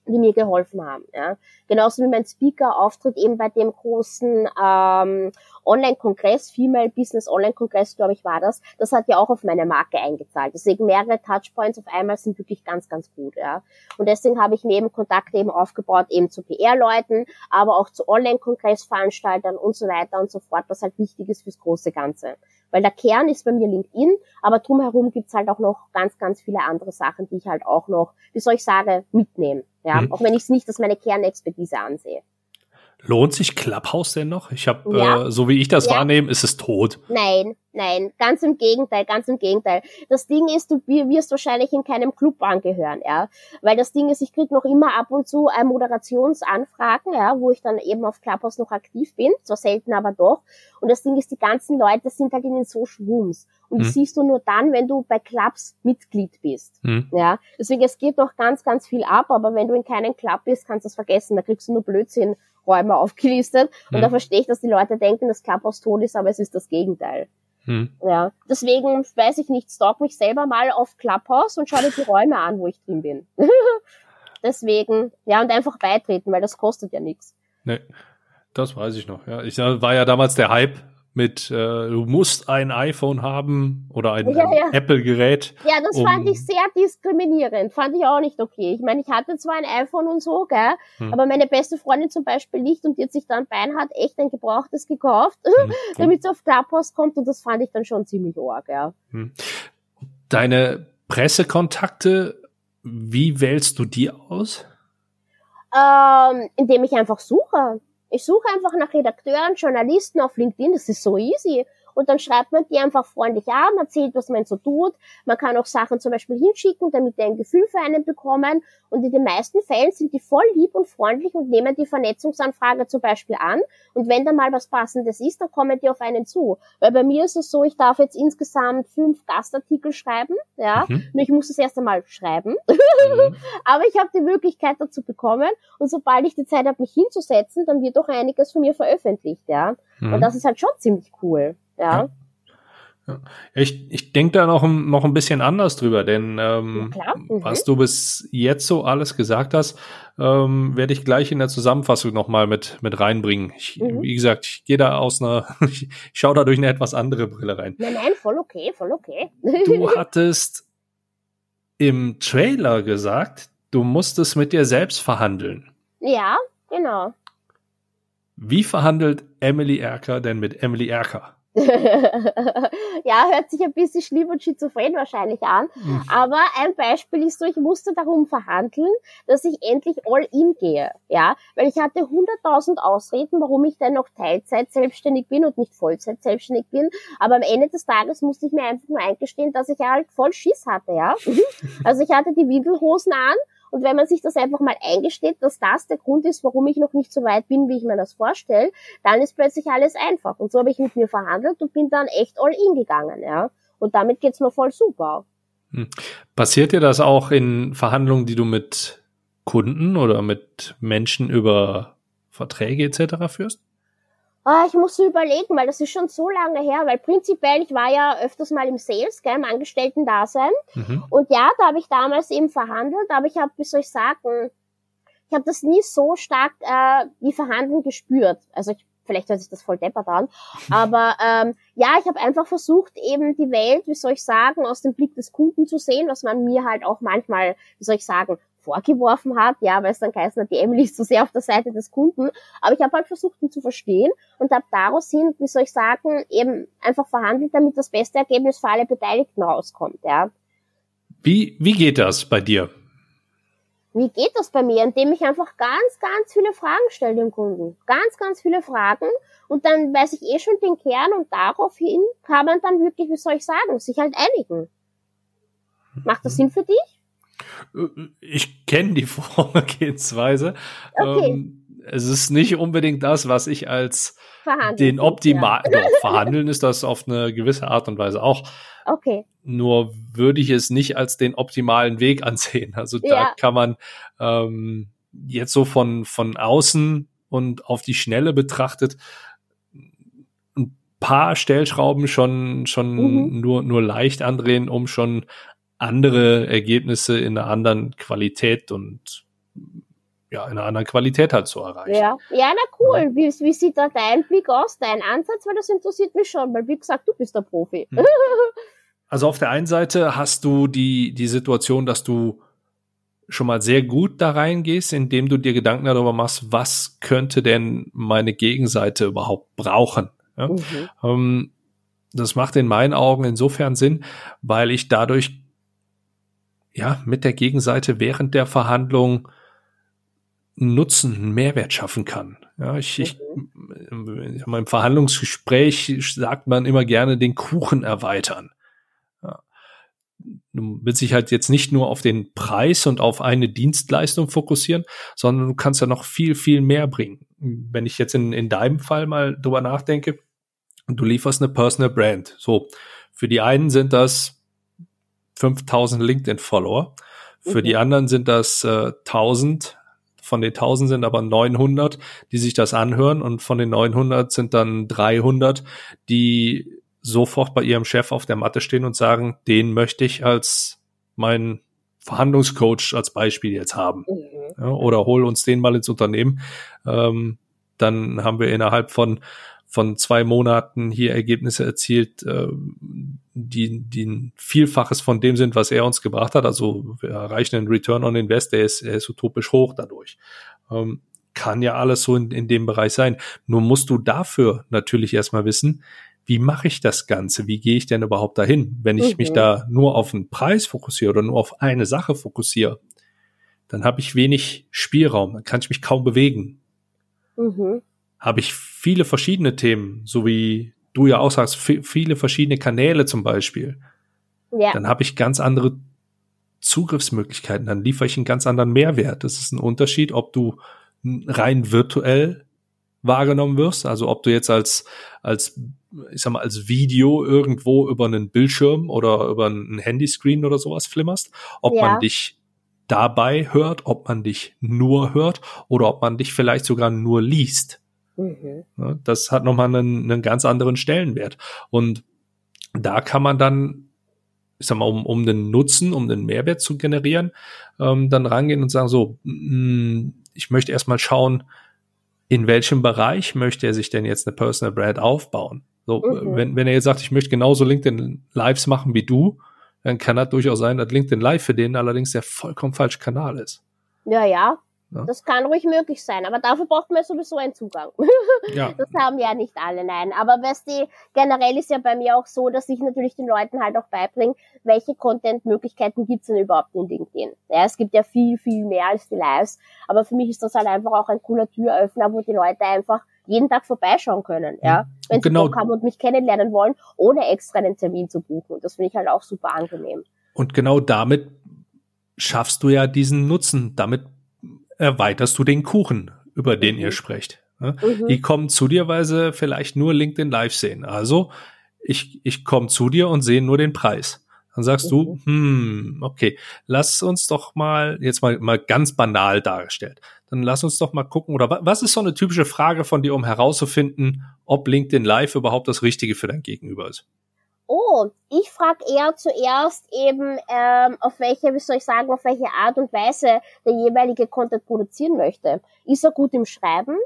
Speaker 3: die mir geholfen haben. Ja. Genauso wie mein Speaker-Auftritt eben bei dem großen ähm, Online-Kongress, Female Business Online-Kongress, glaube ich, war das. Das hat ja auch auf meine Marke eingezahlt. Deswegen mehrere Touchpoints auf einmal sind wirklich ganz, ganz gut. Ja. Und deswegen habe ich mir eben Kontakte eben aufgebaut, eben zu PR-Leuten, aber auch zu Online-Kongressveranstaltern und so weiter und so fort, was halt wichtig ist fürs große Ganze. Weil der Kern ist bei mir LinkedIn, aber drumherum gibt's halt auch noch ganz, ganz viele andere Sachen, die ich halt auch noch, wie soll ich sagen, mitnehme. Ja, mhm. auch wenn ich es nicht als meine Kernexpertise ansehe.
Speaker 2: Lohnt sich Clubhouse denn noch? Ich habe,
Speaker 3: Ja.
Speaker 2: äh, so wie ich das
Speaker 3: Ja.
Speaker 2: wahrnehme, ist es tot.
Speaker 3: Nein, nein, ganz im Gegenteil, ganz im Gegenteil. Das Ding ist, du wir- wirst wahrscheinlich in keinem Club angehören, ja. Weil das Ding ist, ich krieg noch immer ab und zu äh, Moderationsanfragen, ja, wo ich dann eben auf Clubhouse noch aktiv bin, zwar selten, aber doch. Und das Ding ist, die ganzen Leute sind halt in den Social Rooms. Und die
Speaker 2: Hm.
Speaker 3: siehst du nur dann, wenn du bei Clubs Mitglied bist.
Speaker 2: Hm.
Speaker 3: Ja, deswegen, es geht noch ganz, ganz viel ab, aber wenn du in keinem Club bist, kannst du es vergessen. Da kriegst du nur Blödsinnräume aufgelistet. Und
Speaker 2: Hm.
Speaker 3: da verstehe ich, dass die Leute denken, dass Clubhouse tot ist, aber es ist das Gegenteil.
Speaker 2: Hm.
Speaker 3: Ja, deswegen weiß ich nicht, stalk mich selber mal auf Clubhouse und schau dir die Räume an, wo ich drin bin. deswegen, ja, und einfach beitreten, weil das kostet ja nichts.
Speaker 2: Nee, das weiß ich noch. Ja, ich äh, war ja damals der Hype mit, äh, du musst ein iPhone haben oder ein,
Speaker 3: Ja, ja.
Speaker 2: Apple-Gerät.
Speaker 3: Ja, das
Speaker 2: Um-
Speaker 3: fand ich sehr diskriminierend. Fand ich auch nicht okay. Ich meine, ich hatte zwar ein iPhone und so, gell,
Speaker 2: Hm.
Speaker 3: aber meine beste Freundin zum Beispiel nicht und die hat sich dann Beinhard echt ein gebrauchtes gekauft,
Speaker 2: Hm.
Speaker 3: damit sie auf Clubhouse kommt und das fand ich dann schon ziemlich arg, ja.
Speaker 2: Deine Pressekontakte, wie wählst du die aus?
Speaker 3: Ähm, indem ich einfach suche. Ich suche einfach nach Redakteuren, Journalisten auf LinkedIn, das ist so easy. Und dann schreibt man die einfach freundlich an, erzählt, was man so tut. Man kann auch Sachen zum Beispiel hinschicken, damit die ein Gefühl für einen bekommen. Und in den meisten Fällen sind die voll lieb und freundlich und nehmen die Vernetzungsanfrage zum Beispiel an. Und wenn da mal was Passendes ist, dann kommen die auf einen zu. Weil bei mir ist es so, ich darf jetzt insgesamt fünf Gastartikel schreiben, ja.
Speaker 2: Mhm.
Speaker 3: Nur ich muss es erst einmal schreiben.
Speaker 2: Mhm.
Speaker 3: Aber ich habe die Möglichkeit dazu bekommen und sobald ich die Zeit habe, mich hinzusetzen, dann wird auch einiges von mir veröffentlicht, ja. Und
Speaker 2: Mhm.
Speaker 3: das ist halt schon ziemlich cool, ja.
Speaker 2: Ja. Ich, ich denke da noch, ein- noch ein bisschen anders drüber, denn ähm,
Speaker 3: mhm.
Speaker 2: was du bis jetzt so alles gesagt hast, ähm, werde ich gleich in der Zusammenfassung nochmal mit, mit reinbringen. Ich,
Speaker 3: Mhm.
Speaker 2: Wie gesagt, ich gehe da aus einer, ich schaue da durch eine etwas andere Brille rein.
Speaker 3: Nein, nein, voll okay, voll okay.
Speaker 2: Du hattest im Trailer gesagt, du musstest mit dir selbst verhandeln.
Speaker 3: ja, genau.
Speaker 2: Wie verhandelt Emily Erker denn mit Emily Erker?
Speaker 3: ja, hört sich ein bisschen schlimm und schizophren wahrscheinlich an. Aber ein Beispiel ist so, ich musste darum verhandeln, dass ich endlich all in gehe. Ja, weil ich hatte 100.000 Ausreden, warum ich denn noch Teilzeit selbstständig bin und nicht Vollzeit selbstständig bin. Aber am Ende des Tages musste ich mir einfach nur eingestehen, dass ich halt voll Schiss hatte, ja. Also ich hatte die Windelhosen an und wenn man sich das einfach mal eingesteht, dass das der Grund ist, warum ich noch nicht so weit bin, wie ich mir das vorstelle, dann ist plötzlich alles einfach. Und so habe ich mit mir verhandelt und bin dann echt all in gegangen, ja. Und damit geht's mir voll super.
Speaker 2: Passiert dir das auch in Verhandlungen, die du mit Kunden oder mit Menschen über Verträge etc. führst?
Speaker 3: Ah, ich muss so überlegen, weil das ist schon so lange her, weil prinzipiell, ich war ja öfters mal im Sales, gell, im Angestellten-Dasein.
Speaker 2: Mhm.
Speaker 3: Und ja, da habe ich damals eben verhandelt, aber ich habe, wie soll ich sagen, ich habe das nie so stark äh, wie Verhandeln gespürt. Also ich, vielleicht hört sich das voll deppert an, aber ähm, ja, ich habe einfach versucht, eben die Welt, wie soll ich sagen, aus dem Blick des Kunden zu sehen, was man mir halt auch manchmal, wie soll ich sagen, vorgeworfen hat, ja, weil es dann geheißen hat, die Emily ist zu sehr auf der Seite des Kunden. Aber ich habe halt versucht, ihn zu verstehen und habe daraus hin, wie soll ich sagen, eben einfach verhandelt, damit das beste Ergebnis für alle Beteiligten rauskommt, ja.
Speaker 2: Wie, wie geht das bei dir?
Speaker 3: Wie geht das bei mir? Indem ich einfach ganz, ganz viele Fragen stelle dem Kunden. Ganz, ganz viele Fragen. Und dann weiß ich eh schon den Kern und daraufhin kann man dann wirklich, wie soll ich sagen, sich halt einigen. Macht das Sinn für dich?
Speaker 2: Ich kenne die Vorgehensweise.
Speaker 3: Okay.
Speaker 2: Ähm, es ist nicht unbedingt das, was ich als
Speaker 3: Verhandeln.
Speaker 2: den optimal, doch, verhandeln ist das auf eine gewisse Art und Weise auch.
Speaker 3: Ja. Okay.
Speaker 2: Nur würde ich es nicht als den optimalen Weg ansehen. Also da
Speaker 3: Ja.
Speaker 2: kann man ähm, jetzt so von, von außen und auf die Schnelle betrachtet ein paar Stellschrauben schon, schon
Speaker 3: Mhm.
Speaker 2: nur, nur leicht andrehen, um schon andere Ergebnisse in einer anderen Qualität und ja, in einer anderen Qualität halt zu erreichen.
Speaker 3: Ja. Ja, na cool. Wie, wie sieht da dein Blick aus, dein Ansatz? Weil das interessiert mich schon, weil wie gesagt, du bist der Profi.
Speaker 2: Hm. Also auf der einen Seite hast du die, die Situation, dass du schon mal sehr gut da reingehst, indem du dir Gedanken darüber machst, was könnte denn meine Gegenseite überhaupt brauchen. Ja?
Speaker 3: Mhm.
Speaker 2: Ähm, das macht in meinen Augen insofern Sinn, weil ich dadurch ja mit der Gegenseite während der Verhandlung Nutzen, einen Mehrwert schaffen kann. Ja, ich, ich, in meinem Verhandlungsgespräch sagt man immer gerne den Kuchen erweitern. Ja. Du willst dich halt jetzt nicht nur auf den Preis und auf eine Dienstleistung fokussieren, sondern du kannst ja noch viel, viel mehr bringen. Wenn ich jetzt in, in deinem Fall mal drüber nachdenke, du lieferst eine Personal Brand. So, für die einen sind das 5000 LinkedIn-Follower, für mhm. die anderen sind das äh, 1000 von den 1000 sind aber 900, die sich das anhören und von den 900 sind dann 300, die sofort bei ihrem Chef auf der Matte stehen und sagen, den möchte ich als mein Verhandlungscoach als Beispiel jetzt haben. Mhm. Ja, oder hol uns den mal ins Unternehmen. Ähm, dann haben wir innerhalb von von zwei Monaten hier Ergebnisse erzielt, äh, die, die ein Vielfaches von dem sind, was er uns gebracht hat. Also wir erreichen einen Return on Invest, der ist, der ist utopisch hoch dadurch. Ähm, kann ja alles so in, in dem Bereich sein. Nur musst du dafür natürlich erstmal wissen, wie mache ich das Ganze? Wie gehe ich denn überhaupt dahin? Wenn ich mhm. mich da nur auf einen Preis fokussiere oder nur auf eine Sache fokussiere, dann habe ich wenig Spielraum, dann kann ich mich kaum bewegen. Mhm habe ich viele verschiedene Themen, so wie du ja auch sagst, viele verschiedene Kanäle zum Beispiel. Ja. Dann habe ich ganz andere Zugriffsmöglichkeiten, dann liefere ich einen ganz anderen Mehrwert. Das ist ein Unterschied, ob du rein virtuell wahrgenommen wirst, also ob du jetzt als, als, ich sag mal, als Video irgendwo über einen Bildschirm oder über einen Handyscreen oder sowas flimmerst, ob ja. man dich dabei hört, ob man dich nur hört oder ob man dich vielleicht sogar nur liest. Mhm. Das hat nochmal einen, einen ganz anderen Stellenwert. Und da kann man dann, ich sag mal, um, um den Nutzen, um den Mehrwert zu generieren, ähm, dann rangehen und sagen, so, mh, mm, ich möchte erstmal schauen, in welchem Bereich möchte er sich denn jetzt eine Personal Brand aufbauen? So, mhm. wenn, wenn er jetzt sagt, ich möchte genauso LinkedIn Lives machen wie du, dann kann das durchaus sein, dass LinkedIn Live für den allerdings der vollkommen falsche Kanal ist.
Speaker 3: Ja, ja, ja. Das kann ruhig möglich sein, aber dafür braucht man sowieso einen Zugang. Ja. Das haben ja nicht alle, nein. Aber weißt du, generell ist ja bei mir auch so, dass ich natürlich den Leuten halt auch beibringe, welche Content-Möglichkeiten gibt's denn überhaupt in LinkedIn. Ja, es gibt ja viel, viel mehr als die Lives, aber für mich ist das halt einfach auch ein cooler Türöffner, wo die Leute einfach jeden Tag vorbeischauen können, ja, mhm. wenn sie genau. Bock haben und mich kennenlernen wollen, ohne extra einen Termin zu buchen. Und das finde ich halt auch super angenehm.
Speaker 2: Und genau damit schaffst du ja diesen Nutzen. Damit erweiterst du den Kuchen, über den mhm. ihr sprecht. Mhm. Die kommen zu dir, weil sie vielleicht nur LinkedIn Live sehen. Also ich, ich komme zu dir und sehe nur den Preis. Dann sagst mhm. du, hm, okay, lass uns doch mal, jetzt mal, mal ganz banal dargestellt, dann lass uns doch mal gucken, oder was ist so eine typische Frage von dir, um herauszufinden, ob LinkedIn Live überhaupt das Richtige für dein Gegenüber ist?
Speaker 3: Oh, ich frage eher zuerst eben, ähm, auf welche, wie soll ich sagen, auf welche Art und Weise der jeweilige Content produzieren möchte. Ist er gut im Schreiben?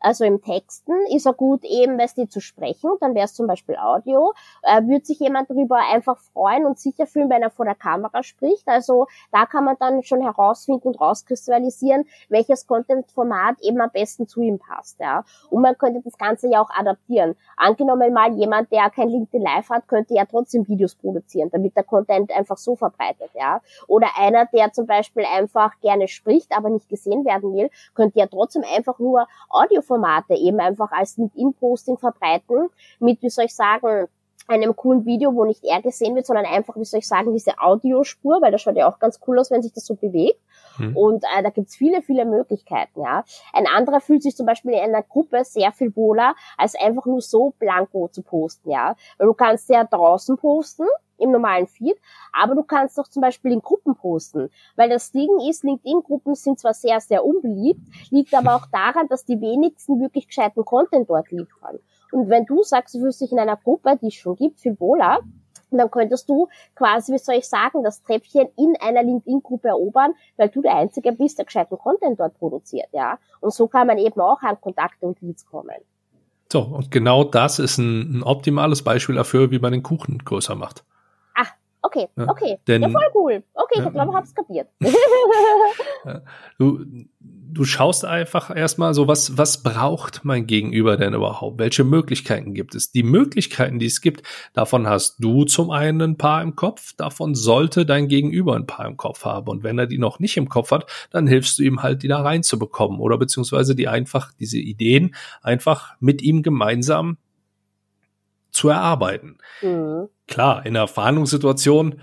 Speaker 3: Also im Texten, ist er gut eben, weißt du, zu sprechen, dann wäre es zum Beispiel Audio, äh, würde sich jemand darüber einfach freuen und sicher fühlen, wenn er vor der Kamera spricht, also da kann man dann schon herausfinden und rauskristallisieren, welches Content-Format eben am besten zu ihm passt, ja, und man könnte das Ganze ja auch adaptieren. Angenommen mal jemand, der kein LinkedIn Live hat, könnte ja trotzdem Videos produzieren, damit der Content einfach so verbreitet, ja, oder einer, der zum Beispiel einfach gerne spricht, aber nicht gesehen werden will, könnte ja trotzdem einfach nur Audio Formate eben einfach als LinkedIn-Posting verbreiten mit, wie soll ich sagen, einem coolen Video, wo nicht er gesehen wird, sondern einfach, wie soll ich sagen, diese Audiospur, weil das schaut ja auch ganz cool aus, wenn sich das so bewegt. Mhm. Und äh, da gibt's viele, viele Möglichkeiten, ja. Ein anderer fühlt sich zum Beispiel in einer Gruppe sehr viel wohler, als einfach nur so blanko zu posten, ja. Weil du kannst ja draußen posten, im normalen Feed, aber du kannst doch zum Beispiel in Gruppen posten, weil das Ding ist, LinkedIn-Gruppen sind zwar sehr, sehr unbeliebt, liegt aber auch daran, dass die wenigsten wirklich gescheiten Content dort liefern. Und wenn du sagst, du fühlst dich in einer Gruppe, die es schon gibt, viel wohler, dann könntest du quasi, wie soll ich sagen, das Treppchen in einer LinkedIn-Gruppe erobern, weil du der Einzige bist, der gescheiten Content dort produziert, ja. Und so kann man eben auch an Kontakte und Leads kommen.
Speaker 2: So, und genau das ist ein, ein optimales Beispiel dafür, wie man den Kuchen größer macht.
Speaker 3: Okay,
Speaker 2: Ja,
Speaker 3: okay.
Speaker 2: denn-
Speaker 3: ja, voll cool. Okay,
Speaker 2: Ja.
Speaker 3: ich glaube, ich hab's kapiert.
Speaker 2: Du, du schaust einfach erstmal so, was, was braucht mein Gegenüber denn überhaupt? Welche Möglichkeiten gibt es? Die Möglichkeiten, die es gibt, davon hast du zum einen ein paar im Kopf, davon sollte dein Gegenüber ein paar im Kopf haben. Und wenn er die noch nicht im Kopf hat, dann hilfst du ihm halt, die da reinzubekommen oder beziehungsweise die einfach, diese Ideen einfach mit ihm gemeinsam zu erarbeiten
Speaker 3: Mhm.
Speaker 2: Klar, in einer Verhandlungssituation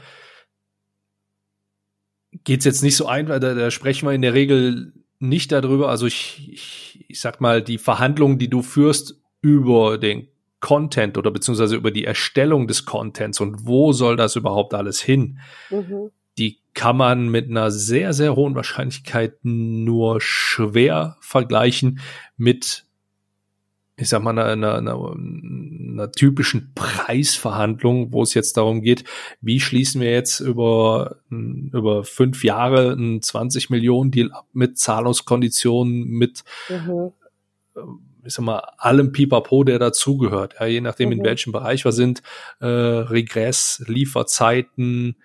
Speaker 2: geht's jetzt nicht so ein, weil da, da sprechen wir in der Regel nicht darüber. Also ich, ich, ich sag mal, die Verhandlungen, die du führst über den Content oder beziehungsweise über die Erstellung des Contents und wo soll das überhaupt alles hin,
Speaker 3: Mhm.
Speaker 2: die kann man mit einer sehr, sehr hohen Wahrscheinlichkeit nur schwer vergleichen mit, ich sag mal, einer, einer, einer, einer typischen Preisverhandlung, wo es jetzt darum geht, wie schließen wir jetzt über, über fünf Jahre einen 20 Millionen Deal ab mit Zahlungskonditionen, mit
Speaker 3: Mhm.
Speaker 2: ich sag mal, allem Pipapo, der dazugehört. Ja, je nachdem, in
Speaker 3: Mhm.
Speaker 2: welchem Bereich wir sind, äh, Regress, Lieferzeiten,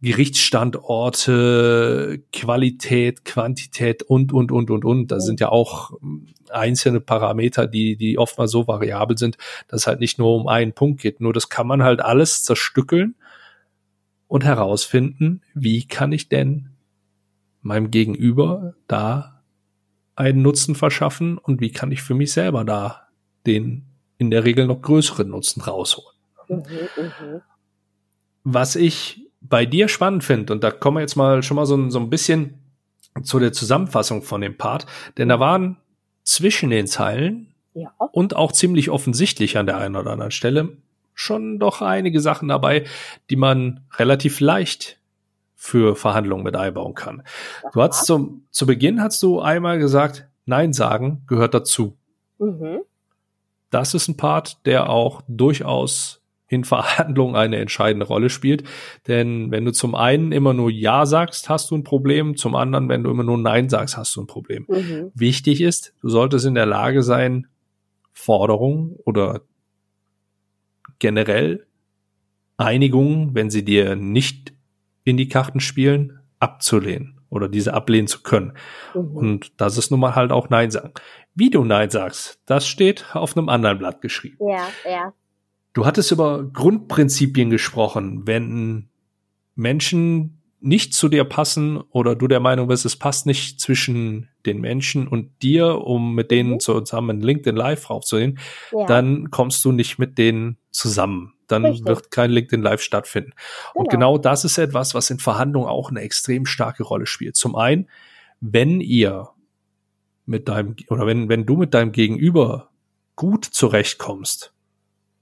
Speaker 2: Gerichtsstandorte, Qualität, Quantität und, und, und, und, und. Da sind ja auch ähm, einzelne Parameter, die, die oftmals so variabel sind, dass es halt nicht nur um einen Punkt geht. Nur das kann man halt alles zerstückeln und herausfinden, wie kann ich denn meinem Gegenüber da einen Nutzen verschaffen und wie kann ich für mich selber da den in der Regel noch größeren Nutzen rausholen.
Speaker 3: Mhm. Mhm.
Speaker 2: Was ich bei dir spannend finde, und da kommen wir jetzt mal schon mal so, ein- so ein bisschen zu der Zusammenfassung von dem Part, denn da waren zwischen den Zeilen
Speaker 3: Ja.
Speaker 2: und auch ziemlich offensichtlich an der einen oder anderen Stelle schon doch einige Sachen dabei, die man relativ leicht für Verhandlungen mit einbauen kann. Du hast zum, zu Beginn hast du einmal gesagt, Nein sagen gehört dazu.
Speaker 3: Mhm.
Speaker 2: Das ist ein Part, der auch durchaus in Verhandlungen eine entscheidende Rolle spielt. Denn wenn du zum einen immer nur Ja sagst, hast du ein Problem. Zum anderen, wenn du immer nur Nein sagst, hast du ein Problem.
Speaker 3: Mhm.
Speaker 2: Wichtig ist, du solltest in der Lage sein, Forderungen oder generell Einigungen, wenn sie dir nicht in die Karten spielen, abzulehnen oder diese ablehnen zu können.
Speaker 3: Mhm.
Speaker 2: Und das ist nun mal halt auch Nein sagen. Wie du Nein sagst, das steht auf einem anderen Blatt geschrieben.
Speaker 3: Ja, ja.
Speaker 2: Du hattest über Grundprinzipien gesprochen. Wenn Menschen nicht zu dir passen oder du der Meinung bist, es passt nicht zwischen den Menschen und dir, um mit denen
Speaker 3: Mhm.
Speaker 2: zusammen LinkedIn Live raufzunehmen,
Speaker 3: ja.
Speaker 2: dann kommst du nicht mit denen zusammen. Dann
Speaker 3: Richtig.
Speaker 2: wird kein LinkedIn Live stattfinden. Und
Speaker 3: Genau.
Speaker 2: genau das ist etwas, was in Verhandlungen auch eine extrem starke Rolle spielt. Zum einen, wenn ihr mit deinem, oder wenn, wenn du mit deinem Gegenüber gut zurechtkommst,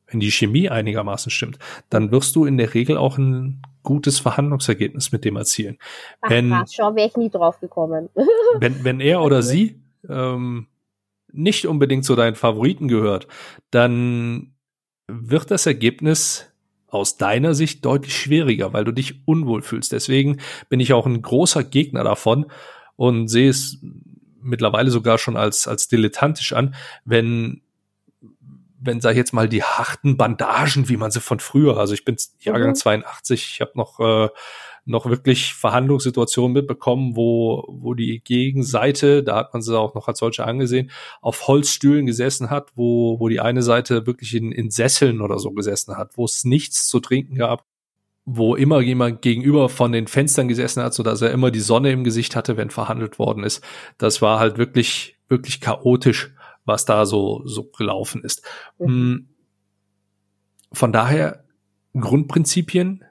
Speaker 2: wenn die Chemie einigermaßen stimmt, dann wirst du in der Regel auch ein gutes Verhandlungsergebnis mit dem erzielen.
Speaker 3: Ach,
Speaker 2: wenn-
Speaker 3: krass, schau, wäre ich nie drauf gekommen.
Speaker 2: Wenn, wenn er oder sie ähm, nicht unbedingt zu deinen Favoriten gehört, dann wird das Ergebnis aus deiner Sicht deutlich schwieriger, weil du dich unwohl fühlst. Deswegen bin ich auch ein großer Gegner davon und sehe es mittlerweile sogar schon als, als dilettantisch an, wenn wenn sag ich jetzt mal die harten Bandagen, wie man sie von früher, also ich bin Jahrgang
Speaker 3: Mhm.
Speaker 2: 82, ich habe noch äh, noch wirklich Verhandlungssituationen mitbekommen, wo wo die Gegenseite, da hat man sie auch noch als solche angesehen, auf Holzstühlen gesessen hat, wo wo die eine Seite wirklich in, in Sesseln oder so gesessen hat, wo es nichts zu trinken gab, wo immer jemand gegenüber von den Fenstern gesessen hat, so dass er immer die Sonne im Gesicht hatte, wenn verhandelt worden ist. Das war halt wirklich wirklich chaotisch, was da so so gelaufen ist.
Speaker 3: Mhm.
Speaker 2: Mm. Von daher Grundprinzipien,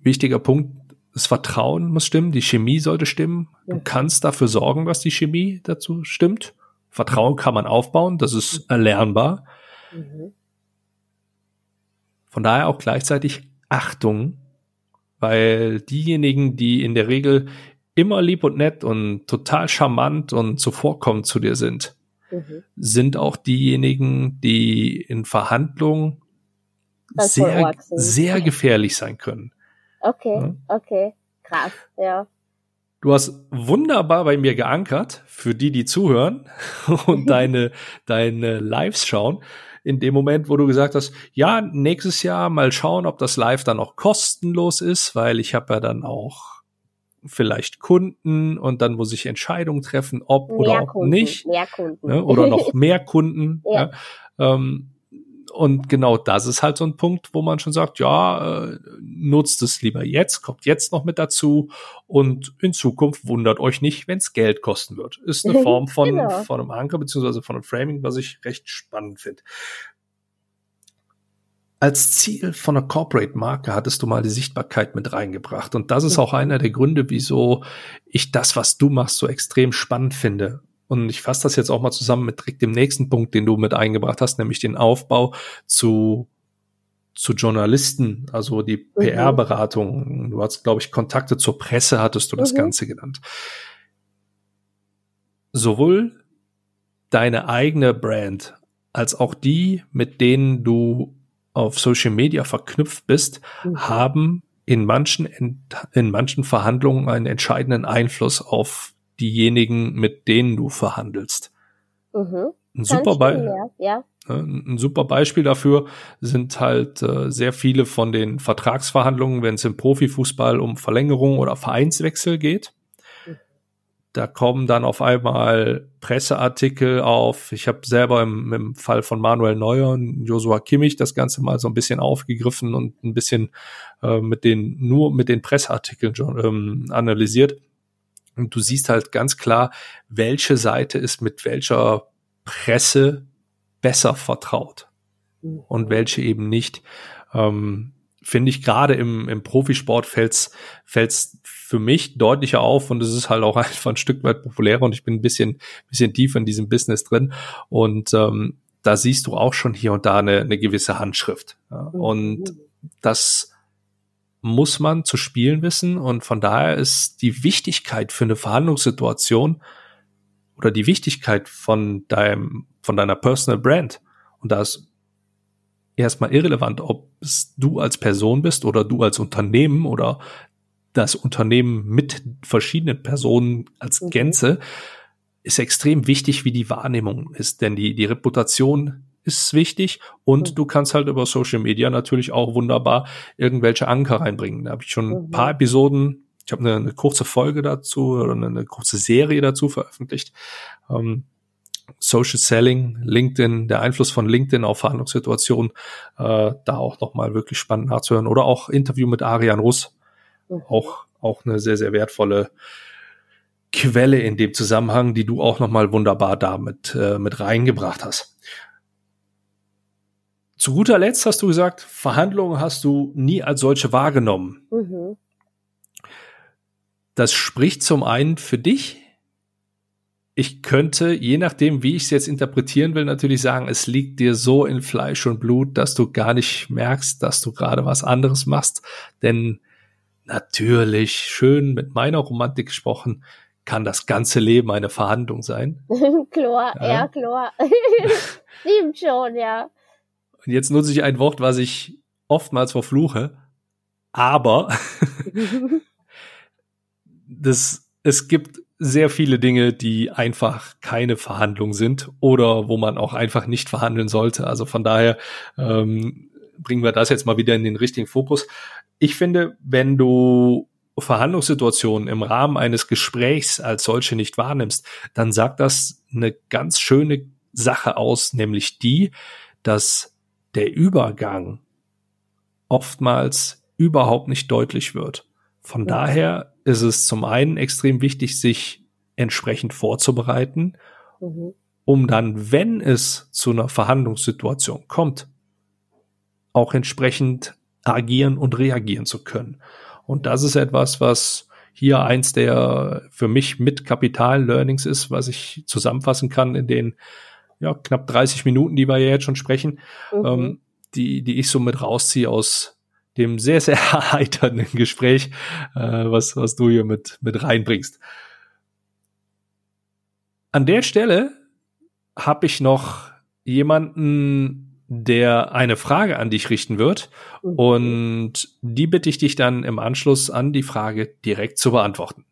Speaker 2: wichtiger Punkt, das Vertrauen muss stimmen, die Chemie sollte stimmen. Du
Speaker 3: Mhm.
Speaker 2: kannst dafür sorgen, dass die Chemie dazu stimmt. Vertrauen kann man aufbauen, das ist erlernbar.
Speaker 3: Mhm.
Speaker 2: Von daher auch gleichzeitig Achtung, weil diejenigen, die in der Regel immer lieb und nett und total charmant und zuvorkommend zu dir sind,
Speaker 3: Mhm.
Speaker 2: sind auch diejenigen, die in Verhandlungen sehr, sehr gefährlich sein können.
Speaker 3: Okay,
Speaker 2: Ja.
Speaker 3: okay. Krass, ja.
Speaker 2: Du hast wunderbar bei mir geankert, für die, die zuhören und deine, deine Lives schauen. in dem Moment, wo du gesagt hast, ja, nächstes Jahr mal schauen, ob das Live dann auch kostenlos ist, weil ich habe ja dann auch vielleicht Kunden und dann muss ich Entscheidungen treffen, ob mehr oder auch Kunden, nicht. Mehr Kunden. Ne, oder noch mehr Kunden. ja. ja ähm, und genau das ist halt so ein Punkt, wo man schon sagt, ja, äh, nutzt es lieber jetzt, kommt jetzt noch mit dazu und in Zukunft wundert euch nicht, wenn es Geld kosten wird. Ist eine Form von, genau. von einem Anker beziehungsweise von einem Framing, was ich recht spannend finde. Als Ziel von einer Corporate-Marke hattest du mal die Sichtbarkeit mit reingebracht. Und das ist auch einer der Gründe, wieso ich das, was du machst, so extrem spannend finde. Und ich fasse das jetzt auch mal zusammen mit direkt dem nächsten Punkt, den du mit eingebracht hast, nämlich den Aufbau zu zu Journalisten, also die mhm. PR-Beratung. Du hast, glaube ich, Kontakte zur Presse, hattest du das mhm. Ganze genannt. Sowohl deine eigene Brand als auch die, mit denen du auf Social Media verknüpft bist, mhm. haben in manchen, in manchen Verhandlungen einen entscheidenden Einfluss auf diejenigen, mit denen du verhandelst. Mhm. Ein super, ja. ein super Beispiel dafür sind halt äh, sehr viele von den Vertragsverhandlungen, wenn es im Profifußball um Verlängerung oder Vereinswechsel geht. Mhm. Da kommen dann auf einmal Presseartikel auf. Ich habe selber im, im, Fall von Manuel Neuer und Joshua Kimmich das Ganze mal so ein bisschen aufgegriffen und ein bisschen äh, mit den nur mit den Presseartikeln ähm, analysiert. Und du siehst halt ganz klar, welche Seite ist mit welcher Presse besser vertraut und welche eben nicht. Ähm, Finde ich gerade im, im Profisport fällt's fällt's für mich deutlicher auf und es ist halt auch einfach ein Stück weit populärer und ich bin ein bisschen, bisschen tiefer in diesem Business drin und ähm, da siehst du auch schon hier und da eine, eine gewisse Handschrift. Ja. Und das muss man zu spielen wissen und von daher ist die Wichtigkeit für eine Verhandlungssituation oder die Wichtigkeit von deinem, von deiner Personal Brand und da ist erstmal irrelevant, ob es du als Person bist oder du als Unternehmen oder das Unternehmen mit verschiedenen Personen als mhm. Gänze, ist extrem wichtig, wie die Wahrnehmung ist, denn die, die Reputation ist wichtig und mhm. du kannst halt über Social Media natürlich auch wunderbar irgendwelche Anker reinbringen. Da habe ich schon ein paar mhm. Episoden, ich habe eine, eine, kurze Folge dazu oder eine, eine kurze Serie dazu veröffentlicht. Ähm, Social Selling, LinkedIn, der Einfluss von LinkedIn auf Verhandlungssituationen, äh, da auch nochmal wirklich spannend nachzuhören. Oder auch Interview mit Arian Russ, mhm. auch, auch eine sehr, sehr wertvolle Quelle in dem Zusammenhang, die du auch nochmal wunderbar damit äh, mit reingebracht hast. Zu guter Letzt hast du gesagt, Verhandlungen hast du nie als solche wahrgenommen. Mhm. Das spricht zum einen für dich. Ich könnte, je nachdem, wie ich es jetzt interpretieren will, natürlich sagen, es liegt dir so in Fleisch und Blut, dass du gar nicht merkst, dass du gerade was anderes machst. Denn natürlich, schön mit meiner Romantik gesprochen, kann das ganze Leben eine Verhandlung sein.
Speaker 3: klar, ja, ja klar. Stimmt schon, ja.
Speaker 2: Und jetzt nutze ich ein Wort, was ich oftmals verfluche, aber das, es gibt sehr viele Dinge, die einfach keine Verhandlung sind oder wo man auch einfach nicht verhandeln sollte. Also von daher ähm, bringen wir das jetzt mal wieder in den richtigen Fokus. Ich finde, wenn du Verhandlungssituationen im Rahmen eines Gesprächs als solche nicht wahrnimmst, dann sagt das eine ganz schöne Sache aus, nämlich die, dass der Übergang oftmals überhaupt nicht deutlich wird. Von ja. daher ist es zum einen extrem wichtig, sich entsprechend vorzubereiten, mhm. um dann, wenn es zu einer Verhandlungssituation kommt, auch entsprechend agieren und reagieren zu können. Und das ist etwas, was hier eins der für mich mit Kapital-Learnings ist, was ich zusammenfassen kann in den ja, knapp 30 Minuten, die wir ja jetzt schon sprechen, mhm. ähm, die, die ich so mit rausziehe aus dem sehr, sehr erheiternden Gespräch, äh, was, was du hier mit, mit reinbringst. An der Stelle habe ich noch jemanden, der eine Frage an dich richten wird. Mhm. Und die bitte ich dich dann im Anschluss an die Frage direkt zu beantworten.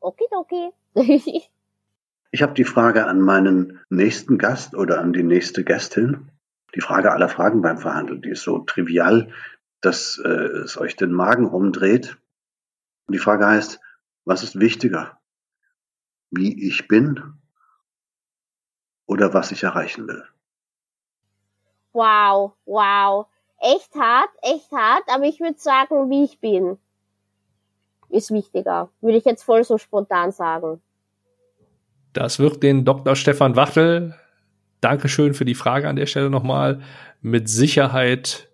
Speaker 3: Okay, okay.
Speaker 4: Ich habe die Frage an meinen nächsten Gast oder an die nächste Gästin. die Frage aller Fragen beim Verhandeln, die ist so trivial, dass äh, es euch den Magen rumdreht. Und die Frage heißt, was ist wichtiger? Wie ich bin oder was ich erreichen will?
Speaker 3: Wow, wow. Echt hart, echt hart, aber ich würde sagen, wie ich bin, ist wichtiger. Würde ich jetzt voll so spontan sagen.
Speaker 2: Das wird den Dr. Stefan Wachtel, Dankeschön für die Frage an der Stelle nochmal, mit Sicherheit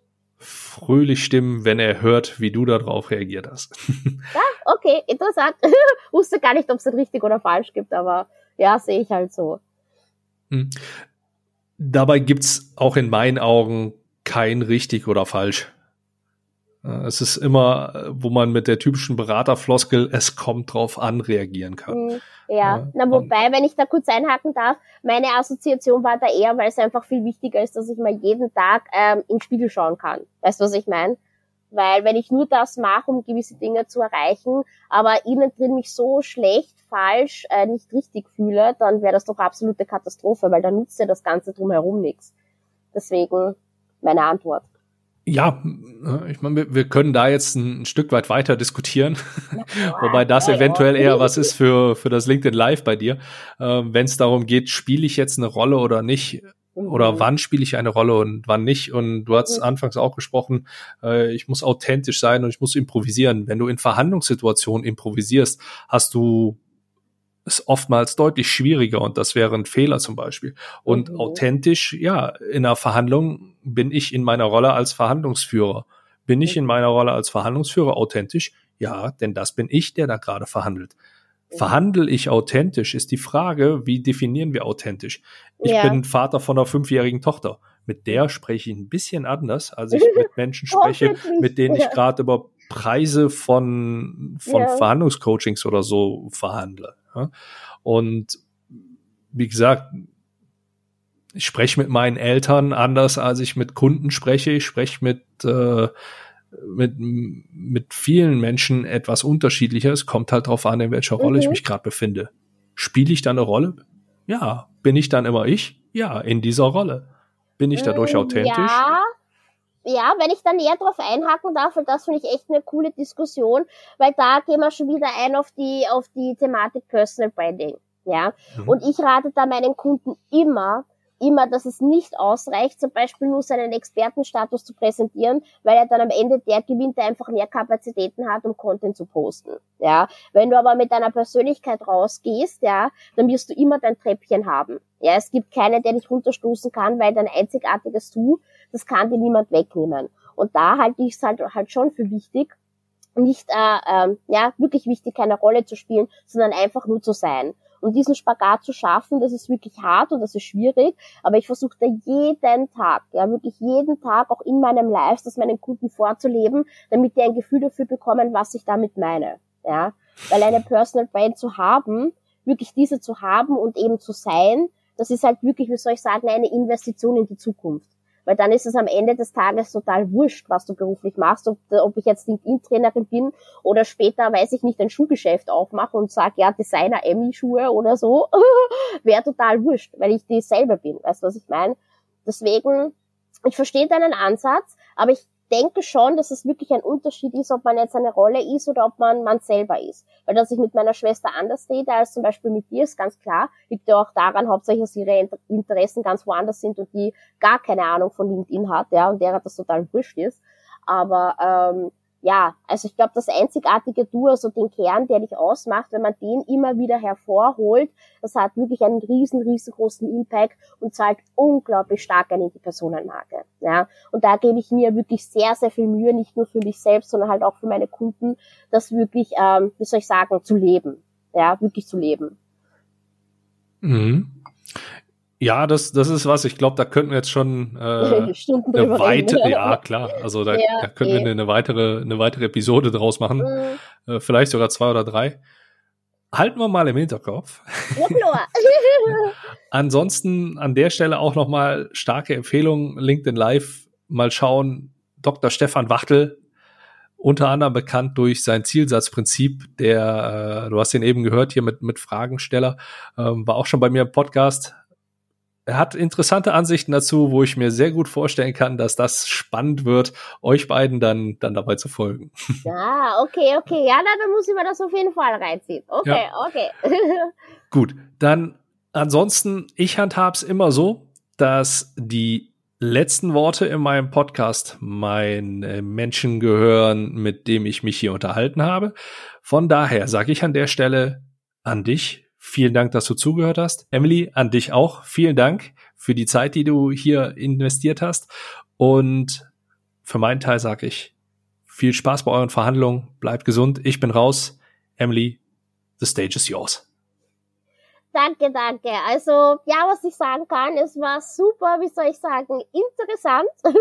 Speaker 2: fröhlich stimmen, wenn er hört, wie du darauf reagiert hast.
Speaker 3: ja, okay, interessant. Wusste gar nicht, ob es richtig oder falsch gibt, aber ja, sehe ich halt so.
Speaker 2: Hm. Dabei gibt's auch in meinen Augen kein richtig oder falsch. Es ist immer, wo man mit der typischen Beraterfloskel, es kommt drauf an, reagieren kann.
Speaker 3: Hm, ja, ja. na wobei, wenn ich da kurz einhaken darf, meine Assoziation war da eher, weil es einfach viel wichtiger ist, dass ich mal jeden Tag ähm, in den Spiegel schauen kann. Weißt du, was ich meine? Weil wenn ich nur das mache, um gewisse Dinge zu erreichen, aber innen drin mich so schlecht, falsch, äh, nicht richtig fühle, dann wäre das doch absolute Katastrophe, weil dann nutzt ja das Ganze drumherum nichts. Deswegen meine Antwort.
Speaker 2: Ja, ich meine, wir, wir können da jetzt ein, Stück weit weiter diskutieren, wobei das eventuell eher was ist für, für das LinkedIn Live bei dir. Ähm, Wenn es darum geht, spiele ich jetzt eine Rolle oder nicht, oder mhm. wann spiele ich eine Rolle und wann nicht. Und du hast mhm. anfangs auch gesprochen, äh, ich muss authentisch sein und ich muss improvisieren. Wenn du in Verhandlungssituationen improvisierst, hast du es oftmals deutlich schwieriger und das wäre ein Fehler zum Beispiel. Und mhm. authentisch, ja, in einer Verhandlung bin ich in meiner Rolle als Verhandlungsführer. Bin ich in meiner Rolle als Verhandlungsführer authentisch? Ja, denn das bin ich, der da gerade verhandelt. Verhandle ich authentisch, ist die Frage, wie definieren wir authentisch? Ich ja. bin Vater von einer fünfjährigen Tochter. Mit der spreche ich ein bisschen anders, als ich mit Menschen spreche, mit denen ich gerade über Preise von, von ja. Verhandlungscoachings oder so verhandle. Ja? Und wie gesagt, ich spreche mit meinen Eltern anders, als ich mit Kunden spreche. Ich spreche mit äh, mit, mit vielen Menschen etwas unterschiedlicher. Es kommt halt darauf an, in welcher Rolle mhm. ich mich gerade befinde. Spiele ich da eine Rolle? Ja. Bin ich dann immer ich? Ja, in dieser Rolle. Bin ich dadurch mm, authentisch?
Speaker 3: Ja. Ja, wenn ich da näher drauf einhaken darf, weil das finde ich echt eine coole Diskussion, weil da gehen wir schon wieder ein auf die, auf die Thematik Personal Branding. Ja. Mhm. Und ich rate da meinen Kunden immer, immer, dass es nicht ausreicht, zum Beispiel nur seinen Expertenstatus zu präsentieren, weil er dann am Ende der gewinnt, der einfach mehr Kapazitäten hat, um Content zu posten. Ja, wenn du aber mit deiner Persönlichkeit rausgehst, ja, dann wirst du immer dein Treppchen haben. Ja, es gibt keinen, der dich runterstoßen kann, weil dein einzigartiges Du, das kann dir niemand wegnehmen. Und da halte ich es halt, halt schon für wichtig, nicht äh, ähm, ja wirklich wichtig, keine Rolle zu spielen, sondern einfach nur zu sein. Und diesen Spagat zu schaffen, das ist wirklich hart und das ist schwierig. Aber ich versuche da jeden Tag, ja wirklich jeden Tag auch in meinem Live, das meinen Kunden vorzuleben, damit die ein Gefühl dafür bekommen, was ich damit meine. Ja, weil eine Personal Brand zu haben, wirklich diese zu haben und eben zu sein, das ist halt wirklich, wie soll ich sagen, eine Investition in die Zukunft. Weil dann ist es am Ende des Tages total wurscht, was du beruflich machst, ob, ob ich jetzt LinkedIn-Trainerin bin oder später, weiß ich nicht, ein Schuhgeschäft aufmache und sage, ja, Designer Emmy-Schuhe oder so, wäre total wurscht, weil ich die selber bin. Weißt du, was ich meine? Deswegen, ich verstehe deinen Ansatz, aber ich denke schon, dass es wirklich ein Unterschied ist, ob man jetzt eine Rolle ist oder ob man man selber ist. Weil dass ich mit meiner Schwester anders rede als zum Beispiel mit dir, ist ganz klar. Liegt ja auch daran, hauptsächlich, dass ihre Interessen ganz woanders sind und die gar keine Ahnung von LinkedIn hat, ja, und der hat das total wurscht ist. Aber ähm, ja, also ich glaube, das einzigartige Du, also den Kern, der dich ausmacht, wenn man den immer wieder hervorholt, das hat wirklich einen riesen, riesengroßen Impact und zahlt unglaublich stark in die Personenmarke. Ja, und da gebe ich mir wirklich sehr, sehr viel Mühe, nicht nur für mich selbst, sondern halt auch für meine Kunden, das wirklich, ähm, wie soll ich sagen, zu leben. Ja, wirklich zu leben.
Speaker 2: Mhm. Ja, das, das ist was. Ich glaube, da könnten wir jetzt schon äh, eine weite, ja klar. Also da, ja, da können okay. wir eine, weitere, eine weitere Episode draus machen, mhm. äh, vielleicht sogar zwei oder drei. Halten wir mal im Hinterkopf. Ansonsten an der Stelle auch noch mal starke Empfehlung LinkedIn Live. Mal schauen. Dr. Stefan Wachtel, unter anderem bekannt durch sein Zielsatzprinzip, der, äh, du hast ihn eben gehört hier mit, mit Fragensteller, ähm, war auch schon bei mir im Podcast, er hat interessante Ansichten dazu, wo ich mir sehr gut vorstellen kann, dass das spannend wird, euch beiden dann, dann dabei zu folgen.
Speaker 3: Ja, okay, okay. Ja, dann muss ich mir das auf jeden Fall reinziehen. Okay, ja. okay.
Speaker 2: gut, dann ansonsten, ich handhab's immer so, dass die letzten Worte in meinem Podcast meinen Menschen gehören, mit dem ich mich hier unterhalten habe. Von daher sage ich an der Stelle an dich Vielen Dank, dass du zugehört hast. Emily, an dich auch. Vielen Dank für die Zeit, die du hier investiert hast. Und für meinen Teil sage ich viel Spaß bei euren Verhandlungen. Bleibt gesund. Ich bin raus. Emily, the stage is yours.
Speaker 3: Danke, danke. Also, ja, was ich sagen kann, es war super, wie soll ich sagen, interessant.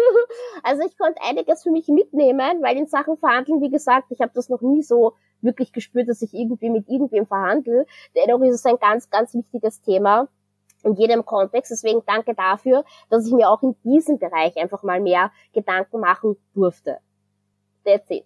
Speaker 3: also ich konnte einiges für mich mitnehmen, weil in Sachen Verhandeln, wie gesagt, ich habe das noch nie so wirklich gespürt, dass ich irgendwie mit irgendwem verhandle. Dennoch ist es ein ganz, ganz wichtiges Thema in jedem Kontext. Deswegen danke dafür, dass ich mir auch in diesem Bereich einfach mal mehr Gedanken machen durfte. That's it.